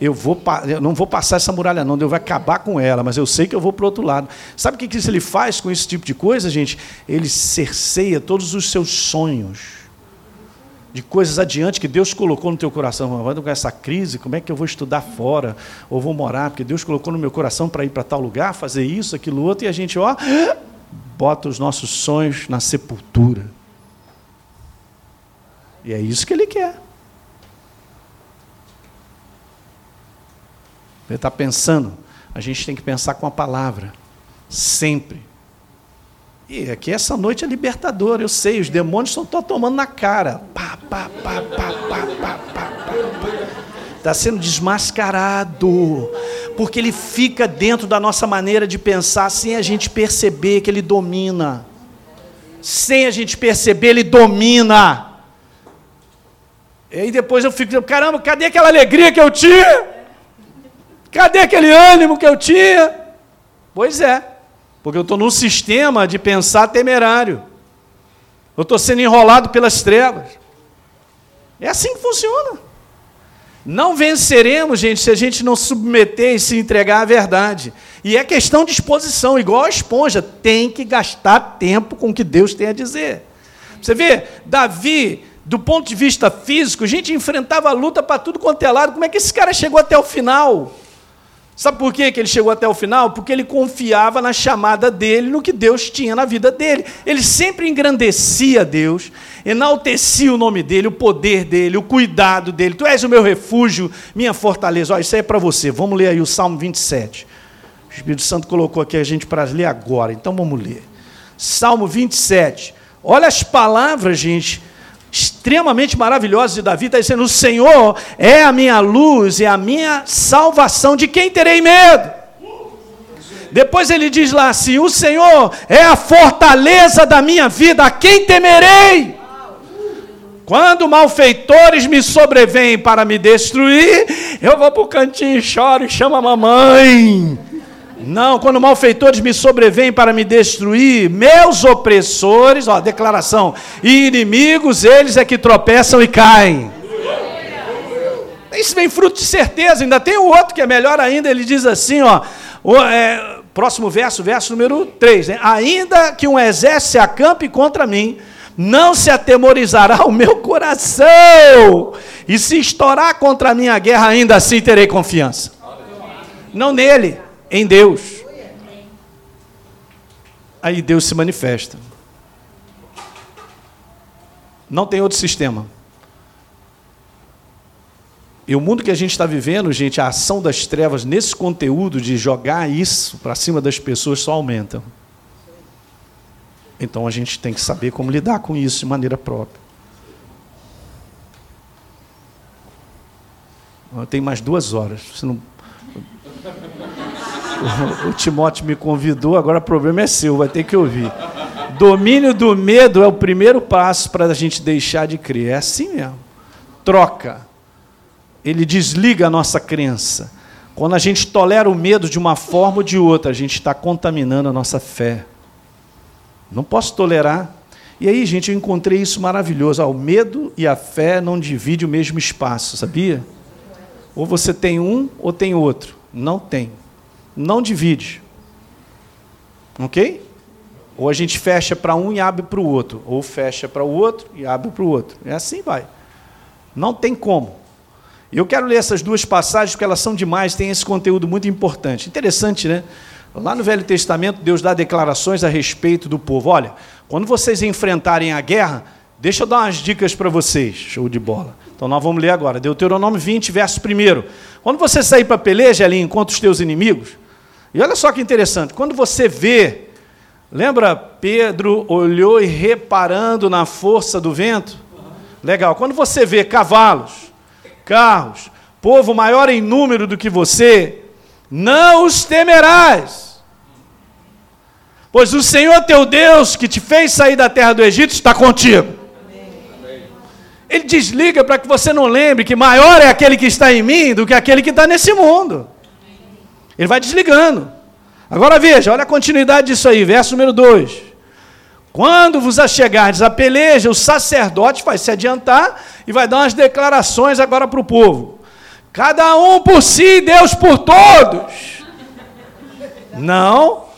Eu, vou, eu não vou passar essa muralha, não, Deus vai acabar com ela, mas eu sei que eu vou para o outro lado. Sabe o que ele faz com esse tipo de coisa, gente? Ele cerceia todos os seus sonhos de coisas adiante que Deus colocou no teu coração. Vai com essa crise, como é que eu vou estudar fora? Ou vou morar? Porque Deus colocou no meu coração para ir para tal lugar, fazer isso, aquilo, outro, e a gente, ó, bota os nossos sonhos na sepultura. E é isso que Ele quer. Ele está pensando, a gente tem que pensar com a palavra, sempre. E aqui essa noite é libertadora, eu sei, os demônios estão tomando na cara. Pá, pá, pá, pá, pá, pá, pá, Está sendo desmascarado, porque ele fica dentro da nossa maneira de pensar sem a gente perceber que ele domina. Sem a gente perceber, ele domina. E aí depois eu fico, caramba, cadê aquela alegria que eu tinha? Cadê aquele ânimo que eu tinha? Pois é. Porque eu estou num sistema de pensar temerário. Eu estou sendo enrolado pelas trevas. É assim que funciona. Não venceremos, gente, se a gente não submeter e se entregar à verdade. E é questão de exposição, igual a esponja, tem que gastar tempo com o que Deus tem a dizer. Você vê, Davi, do ponto de vista físico, a gente enfrentava a luta para tudo quanto é lado. Como é que esse cara chegou até o final? Sabe por quê que ele chegou até o final? Porque ele confiava na chamada dele, no que Deus tinha na vida dele. Ele sempre engrandecia Deus, enaltecia o nome dele, o poder dele, o cuidado dele. Tu és o meu refúgio, minha fortaleza. Olha, isso aí é para você. Vamos ler aí o Salmo 27. O Espírito Santo colocou aqui a gente para ler agora, então vamos ler. Salmo 27. Olha as palavras, gente, extremamente maravilhosa de Davi, está dizendo: O Senhor é a minha luz e a minha salvação, de quem terei medo? Depois ele diz lá assim: O Senhor é a fortaleza da minha vida, a quem temerei? Quando malfeitores me sobrevêm para me destruir, eu vou para o cantinho e choro e chamo a mamãe. Não, quando malfeitores me sobrevêm para me destruir, meus opressores, ó, declaração, e inimigos, eles é que tropeçam e caem. Isso vem fruto de certeza, ainda tem o outro que é melhor ainda, ele diz assim, ó, o, é, próximo verso, verso número 3, né? ainda que um exército se acampe contra mim, não se atemorizará o meu coração, e se estourar contra a minha guerra, ainda assim terei confiança. Não nele, em Deus. Aí Deus se manifesta. Não tem outro sistema. E o mundo que a gente está vivendo, gente, a ação das trevas nesse conteúdo de jogar isso para cima das pessoas só aumenta. Então a gente tem que saber como lidar com isso de maneira própria. Tem mais duas horas. Você não <laughs> o Timóteo me convidou, agora o problema é seu, vai ter que ouvir. Domínio do medo é o primeiro passo para a gente deixar de crer. É assim mesmo. Troca. Ele desliga a nossa crença. Quando a gente tolera o medo de uma forma ou de outra, a gente está contaminando a nossa fé. Não posso tolerar. E aí, gente, eu encontrei isso maravilhoso. o medo e a fé não dividem o mesmo espaço, sabia? Ou você tem um ou tem outro. Não tem não divide. Ok? Ou a gente fecha para um e abre para o outro, ou fecha para o outro e abre para o outro. É assim vai. Não tem como. Eu quero ler essas duas passagens porque elas são demais, tem esse conteúdo muito importante. Interessante, né? Lá no Velho Testamento, Deus dá declarações a respeito do povo. Olha, quando vocês enfrentarem a guerra, deixa eu dar umas dicas para vocês. Show de bola. Então nós vamos ler agora. Deuteronômio 20, verso 1. Quando você sair para peleja ali encontra os teus inimigos, e olha só que interessante, quando você vê, lembra Pedro olhou e reparando na força do vento? Legal. Quando você vê cavalos, carros, povo maior em número do que você, não os temerás. Pois o Senhor teu Deus, que te fez sair da terra do Egito, está contigo. Ele desliga para que você não lembre que maior é aquele que está em mim do que aquele que está nesse mundo. Ele vai desligando. Agora veja, olha a continuidade disso aí, verso número 2. Quando vos achegardes a peleja, o sacerdote vai se adiantar e vai dar umas declarações agora para o povo. Cada um por si, Deus por todos. Não.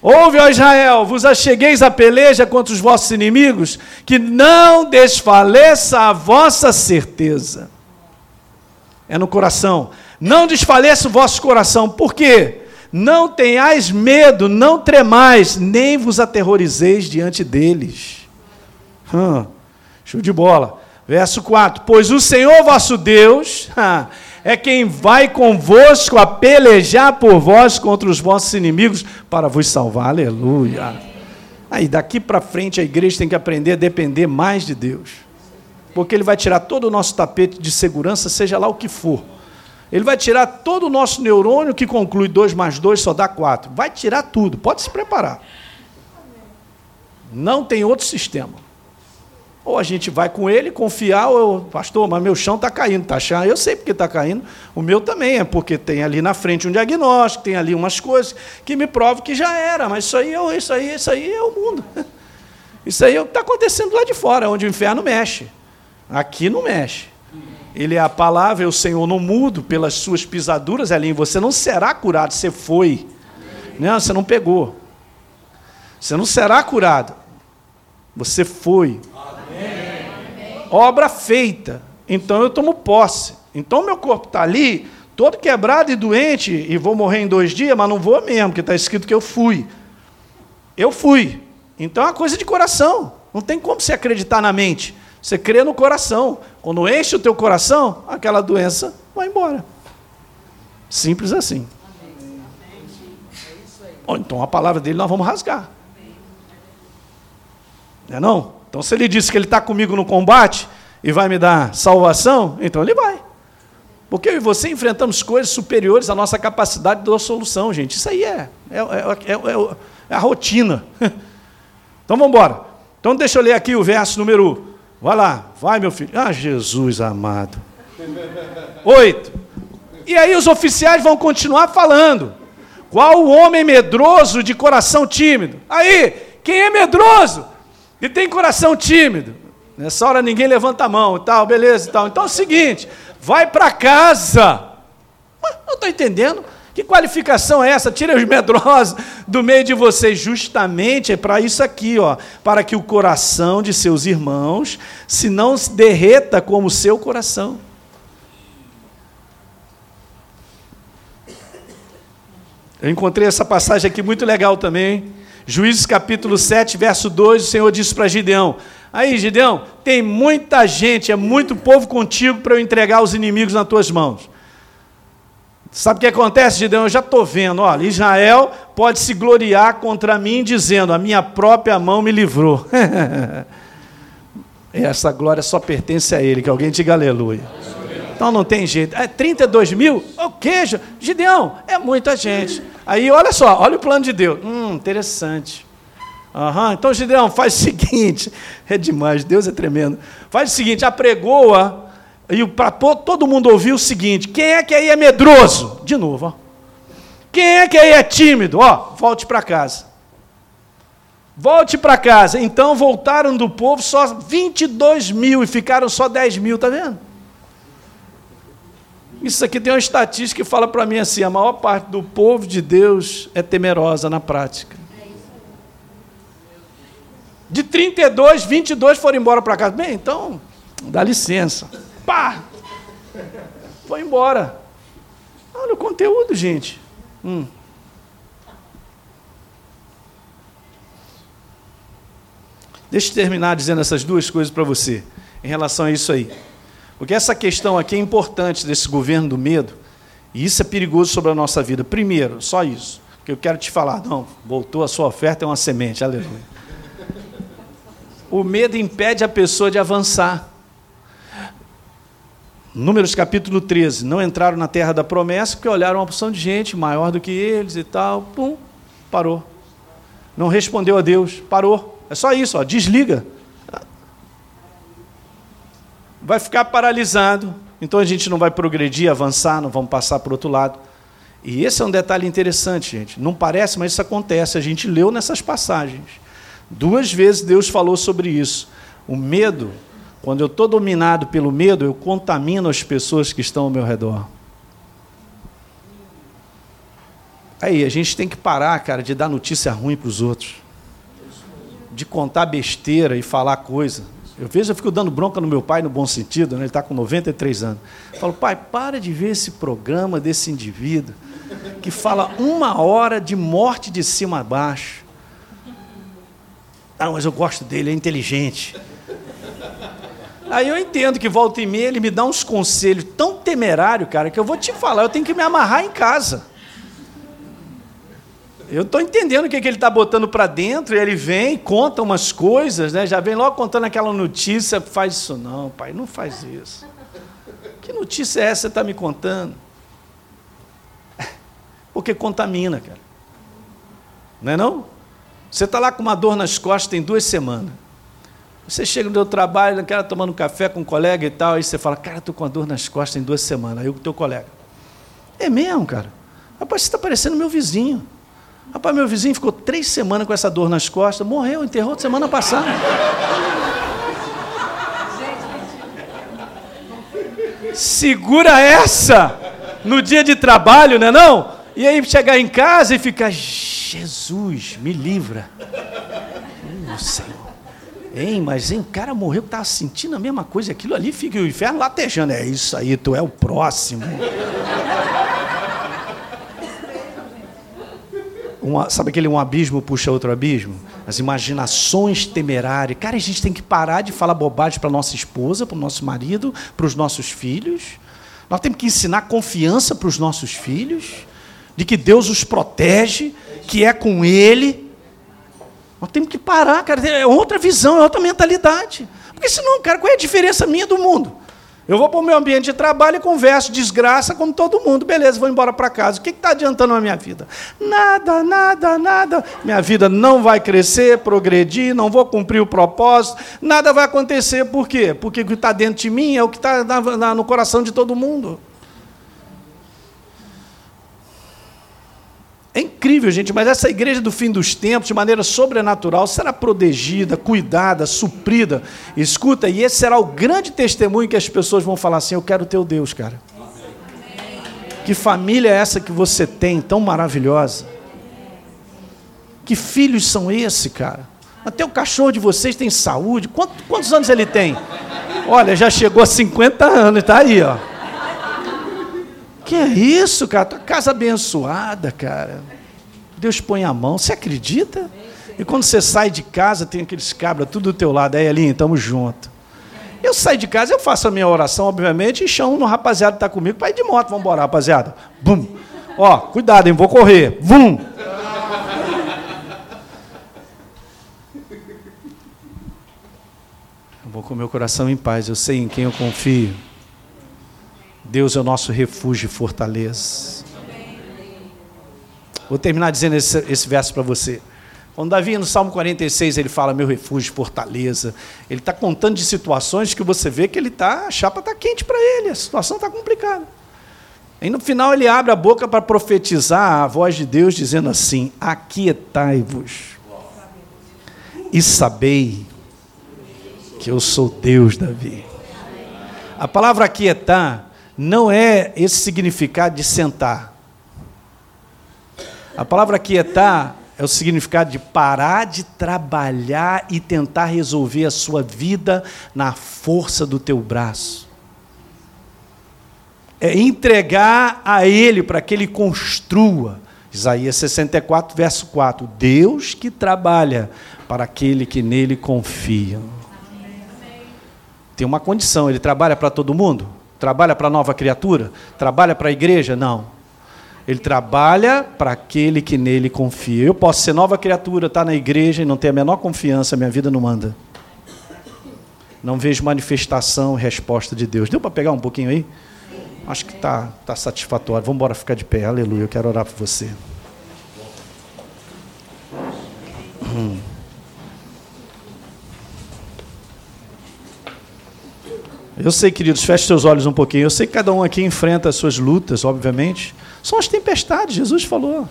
Ouve, ó Israel, vos achegueis a peleja contra os vossos inimigos, que não desfaleça a vossa certeza. É no coração. Não desfaleça o vosso coração. Por quê? Não tenhais medo, não tremais, nem vos aterrorizeis diante deles. Hum, show de bola. Verso 4: Pois o Senhor vosso Deus é quem vai convosco a pelejar por vós contra os vossos inimigos para vos salvar. Aleluia. Aí daqui para frente a igreja tem que aprender a depender mais de Deus. Porque Ele vai tirar todo o nosso tapete de segurança, seja lá o que for. Ele vai tirar todo o nosso neurônio que conclui 2 mais 2 só dá 4. Vai tirar tudo, pode se preparar. Não tem outro sistema. Ou a gente vai com ele, confiar, ou, pastor, mas meu chão está caindo, está achando? Eu sei porque está caindo. O meu também é porque tem ali na frente um diagnóstico, tem ali umas coisas que me provam que já era, mas isso aí, é, isso aí, isso aí é o mundo. <laughs> Isso aí é o que está acontecendo lá de fora, onde o inferno mexe. Aqui não mexe. Ele é a palavra, o Senhor não mudo pelas suas pisaduras, Elinho, você não será curado, você foi. Não, você não pegou. Você não será curado. Você foi. Amém. Obra feita. Então eu tomo posse. Então meu corpo está ali, todo quebrado e doente e vou morrer em dois dias, mas não vou mesmo, porque está escrito que eu fui. Eu fui. Então é uma coisa de coração. Não tem como você acreditar na mente. Você crê no coração. Quando enche o teu coração, aquela doença vai embora. Simples assim. Ou então a palavra dele nós vamos rasgar. Não é não? Então se ele disse que ele está comigo no combate e vai me dar salvação, então ele vai. Porque eu e você enfrentamos coisas superiores à nossa capacidade de solução, gente. Isso aí é, é, é, é, é a rotina. <laughs> Então vamos embora. Então deixa eu ler aqui o verso número. Vai lá, vai meu filho. Ah, Jesus amado. Oito. E aí os oficiais vão continuar falando. Qual o homem medroso de coração tímido? Aí, quem é medroso e tem coração tímido? Nessa hora ninguém levanta a mão e tal, beleza e tal. Então é o seguinte, vai para casa. não estou entendendo. Que qualificação é essa? Tira os medrosos do meio de vocês. Justamente é para isso aqui, ó, para que o coração de seus irmãos se não se derreta como o seu coração. Eu encontrei essa passagem aqui muito legal também. Juízes capítulo 7, verso 2, o Senhor disse para Gideão: Aí, Gideão, tem muita gente, é muito povo contigo para eu entregar os inimigos nas tuas mãos. Sabe o que acontece, Gideão? Eu já estou vendo, olha, Israel pode se gloriar contra mim, dizendo: a minha própria mão me livrou. <laughs> Essa glória só pertence a ele, que alguém diga aleluia. Então não tem jeito. É 32 mil? O queijo? Gideão, é muita gente. Aí olha só, olha o plano de Deus. Hum, interessante. Uhum. Então, Gideão, faz o <laughs> seguinte: é demais, Deus é tremendo. Faz o seguinte: apregoa e para todo mundo ouvir o seguinte: quem é que aí é medroso? De novo, ó. Quem é que aí é tímido? Ó, volte para casa. Volte para casa. Então voltaram do povo só 22 mil e ficaram só 10 mil, tá vendo? Isso aqui tem uma estatística que fala para mim assim: a maior parte do povo de Deus é temerosa na prática. De 32, 22 foram embora para casa. Bem, então, dá licença. Pá! Foi embora. Olha o conteúdo, gente. Hum. Deixa eu terminar dizendo essas duas coisas para você, em relação a isso aí. Porque essa questão aqui é importante desse governo do medo, e isso é perigoso sobre a nossa vida. Primeiro, só isso, que eu quero te falar. Não, voltou a sua oferta, é uma semente, aleluia. O medo impede a pessoa de avançar. Números capítulo 13, não entraram na terra da promessa porque olharam uma porção de gente maior do que eles e tal, pum, parou. Não respondeu a Deus, parou. É só isso, ó, desliga vai ficar paralisado. Então a gente não vai progredir, avançar, não vamos passar para o outro lado. E esse é um detalhe interessante, gente. Não parece, mas isso acontece. A gente leu nessas passagens. Duas vezes Deus falou sobre isso. O medo, quando eu estou dominado pelo medo, eu contamino as pessoas que estão ao meu redor. Aí, a gente tem que parar, cara, de dar notícia ruim para os outros. De contar besteira e falar coisa. Eu vejo, eu fico dando bronca no meu pai, no bom sentido, né? ele está com 93 anos. Eu falo, pai, para de ver esse programa desse indivíduo que fala uma hora de morte de cima a baixo. Ah, mas eu gosto dele, é inteligente. Aí eu entendo que volta e meia ele me dá uns conselhos tão temerários, cara, que eu vou te falar, eu tenho que me amarrar em casa. Eu estou entendendo o que, que ele está botando para dentro, e ele vem, conta umas coisas, né? já vem logo contando aquela notícia, faz isso não, pai, não faz isso. Que notícia é essa que você está me contando? <laughs> Porque contamina, cara. Não é não? Você está lá com uma dor nas costas tem duas semanas. Você chega no seu trabalho, naquela tomando café com um colega e tal, aí você fala, cara, estou com uma dor nas costas tem duas semanas. Aí o teu colega. É mesmo, cara? Rapaz, você está parecendo meu vizinho. Rapaz, meu vizinho ficou três semanas com essa dor nas costas, morreu, enterrou semana passada. Segura essa no dia de trabalho, né não? E aí chegar em casa e ficar, Jesus, me livra. Oh, Senhor. Hein, mas hein, o cara morreu que estava sentindo a mesma coisa, aquilo ali fica o inferno latejando. É isso aí, tu é o próximo. Sabe aquele um abismo puxa outro abismo? As imaginações temerárias. Cara, a gente tem que parar de falar bobagem para nossa esposa, para o nosso marido, para os nossos filhos. Nós temos que ensinar confiança para os nossos filhos, de que Deus os protege, que é com Ele. Nós temos que parar, cara. É outra visão, é outra mentalidade. Porque senão, cara, qual é a diferença minha do mundo? Eu vou para o meu ambiente de trabalho e converso desgraça como todo mundo. Beleza, vou embora para casa. O que está adiantando na minha vida? Nada, nada, nada. Minha vida não vai crescer, progredir, não vou cumprir o propósito. Nada vai acontecer. Por quê? Porque o que está dentro de mim é o que está no coração de todo mundo. É incrível, gente, mas essa igreja do fim dos tempos, de maneira sobrenatural, será protegida, cuidada, suprida. Escuta, e esse será o grande testemunho que as pessoas vão falar assim: Eu quero teu Deus, cara. Que família é essa que você tem, tão maravilhosa? Que filhos são esses, cara? Até o cachorro de vocês tem saúde. Quantos, quantos anos ele tem? Olha, já chegou a 50 anos, está aí, ó. Que é isso, cara? Tua casa abençoada, cara. Deus põe a mão. Você acredita? E quando você sai de casa, tem aqueles cabras tudo do teu lado. Aí, Alinho, estamos juntos. Eu saio de casa, eu faço a minha oração, obviamente, e chamo no rapaziada que está comigo para ir de moto. Vamos embora, rapaziada. Bum. Ó, cuidado, hein? Vou correr. Vum. Eu vou com meu coração em paz. Eu sei em quem eu confio. Deus é o nosso refúgio e fortaleza. Vou terminar dizendo esse, esse verso para você. Quando Davi, no Salmo 46, ele fala meu refúgio, fortaleza, ele está contando de situações que você vê que ele tá, a chapa está quente para ele, a situação está complicada. E no final ele abre a boca para profetizar a voz de Deus, dizendo assim: Aquietai-vos e sabei que eu sou Deus, Davi. A palavra aquietar não é esse significado de sentar. A palavra quietar é o significado de parar de trabalhar e tentar resolver a sua vida na força do teu braço. É entregar a Ele para que Ele construa. Isaías 64, verso 4. Deus que trabalha para aquele que nele confia. Tem uma condição, Ele trabalha para todo mundo? Trabalha para a nova criatura? Trabalha para a igreja? Não. Ele trabalha para aquele que nele confia. Eu posso ser nova criatura, estar tá na igreja e não ter a menor confiança, minha vida não manda. Não vejo manifestação e resposta de Deus. Deu para pegar um pouquinho aí? Acho que está tá satisfatório. Vamos embora ficar de pé. Aleluia. Eu quero orar por você. Hum. Eu sei, queridos, feche seus olhos um pouquinho. Eu sei que cada um aqui enfrenta as suas lutas, obviamente. São as tempestades, Jesus falou.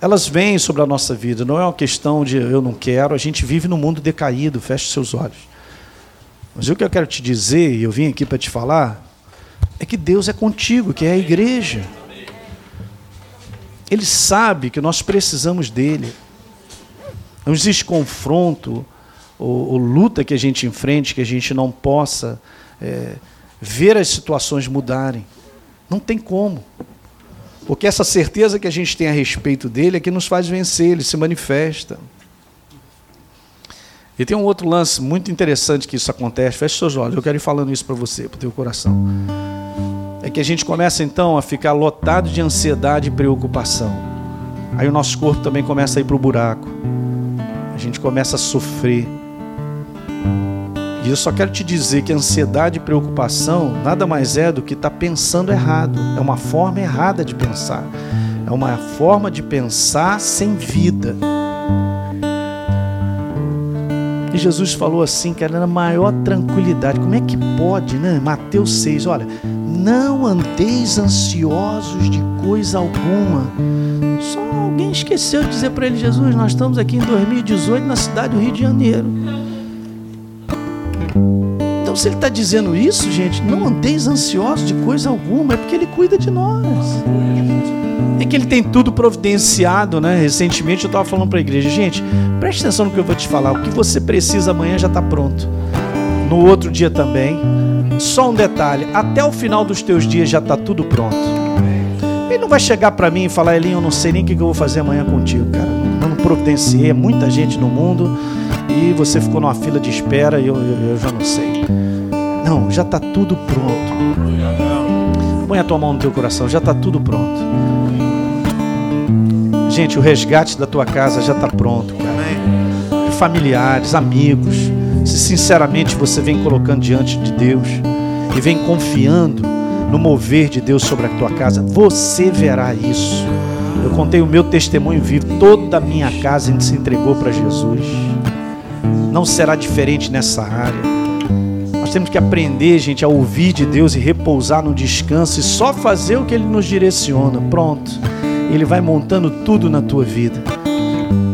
Elas vêm sobre a nossa vida, não é uma questão de eu não quero, a gente vive num mundo decaído, feche seus olhos. Mas o que eu quero te dizer, e eu vim aqui para te falar, é que Deus é contigo, que é a igreja. Ele sabe que nós precisamos dele. Não existe confronto, ou, ou, luta que a gente enfrente, que a gente não possa é, ver as situações mudarem. Não tem como. Porque essa certeza que a gente tem a respeito dele é que nos faz vencer, ele se manifesta. E tem um outro lance muito interessante que isso acontece. Feche seus olhos, eu quero ir falando isso para você, para o teu coração. É que a gente começa então a ficar lotado de ansiedade e preocupação. Aí o nosso corpo também começa a ir para o buraco. A gente começa a sofrer. E eu só quero te dizer que ansiedade e preocupação nada mais é do que estar tá pensando errado. É uma forma errada de pensar. É uma forma de pensar sem vida. E Jesus falou assim, que era na maior tranquilidade. Como é que pode, né? Mateus 6, olha, não andeis ansiosos de coisa alguma. Só alguém esqueceu de dizer para ele, Jesus, nós estamos aqui em 2018 na cidade do Rio de Janeiro. Então, se ele está dizendo isso, gente, não andeis ansiosos de coisa alguma, é porque ele cuida de nós. É que ele tem tudo providenciado, né? Recentemente eu estava falando para a igreja, gente, preste atenção no que eu vou te falar. O que você precisa amanhã já está pronto. No outro dia também. Só um detalhe: até o final dos teus dias já está tudo pronto. Ele não vai chegar para mim e falar, Elinho, eu não sei nem o que eu vou fazer amanhã contigo, cara. Eu não providenciei, é muita gente no mundo e você ficou numa fila de espera e eu, eu, eu já não sei. Não, já está tudo pronto. Põe a tua mão no teu coração, já está tudo pronto. Gente, o resgate da tua casa já está pronto, cara. Familiares, amigos. Se sinceramente você vem colocando diante de Deus e vem confiando no mover de Deus sobre a tua casa, você verá isso. Eu contei o meu testemunho vivo, toda a minha casa se entregou para Jesus. Não será diferente nessa área. Nós temos que aprender, gente, a ouvir de Deus e repousar no descanso e só fazer o que Ele nos direciona. Pronto. Ele vai montando tudo na tua vida.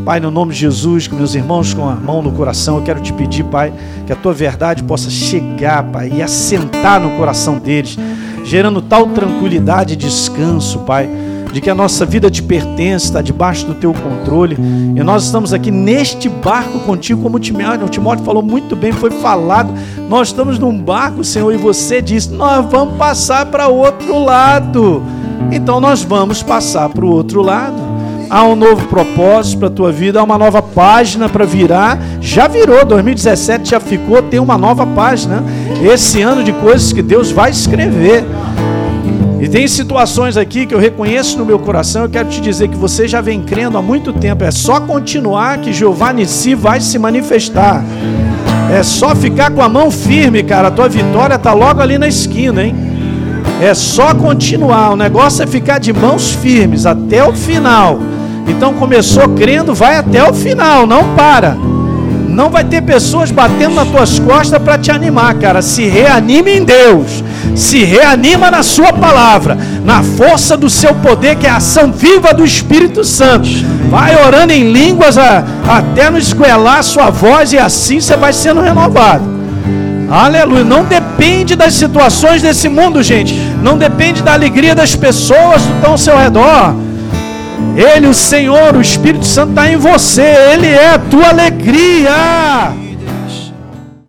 Pai, no nome de Jesus, com meus irmãos com a mão no coração, eu quero te pedir, Pai, que a tua verdade possa chegar, Pai, e assentar no coração deles, gerando tal tranquilidade e descanso, Pai, de que a nossa vida te pertence, está debaixo do teu controle, e nós estamos aqui neste barco contigo, como o Timóteo, o Timóteo falou muito bem, foi falado, nós estamos num barco, Senhor, e você disse, nós vamos passar para outro lado. Então nós vamos passar para o outro lado. Há um novo propósito para a tua vida, há uma nova página para virar. Já virou, 2017 já ficou, tem uma nova página. Esse ano de coisas que Deus vai escrever. E tem situações aqui que eu reconheço no meu coração. Eu quero te dizer que você já vem crendo há muito tempo. É só continuar que Jeová Nissi vai se manifestar. É só ficar com a mão firme, cara. A tua vitória está logo ali na esquina, hein? É só continuar. O negócio é ficar de mãos firmes até o final. Então começou crendo, vai até o final, não para. Não vai ter pessoas batendo nas tuas costas para te animar, cara. Se reanime em Deus. Se reanima na sua palavra, na força do seu poder, que é a ação viva do Espírito Santo. Vai orando em línguas a, até não esguelar a sua voz e assim você vai sendo renovado. Aleluia. Não depende das situações desse mundo, gente. Não depende da alegria das pessoas que estão ao seu redor. Ele, o Senhor, o Espírito Santo está em você. Ele é a tua alegria.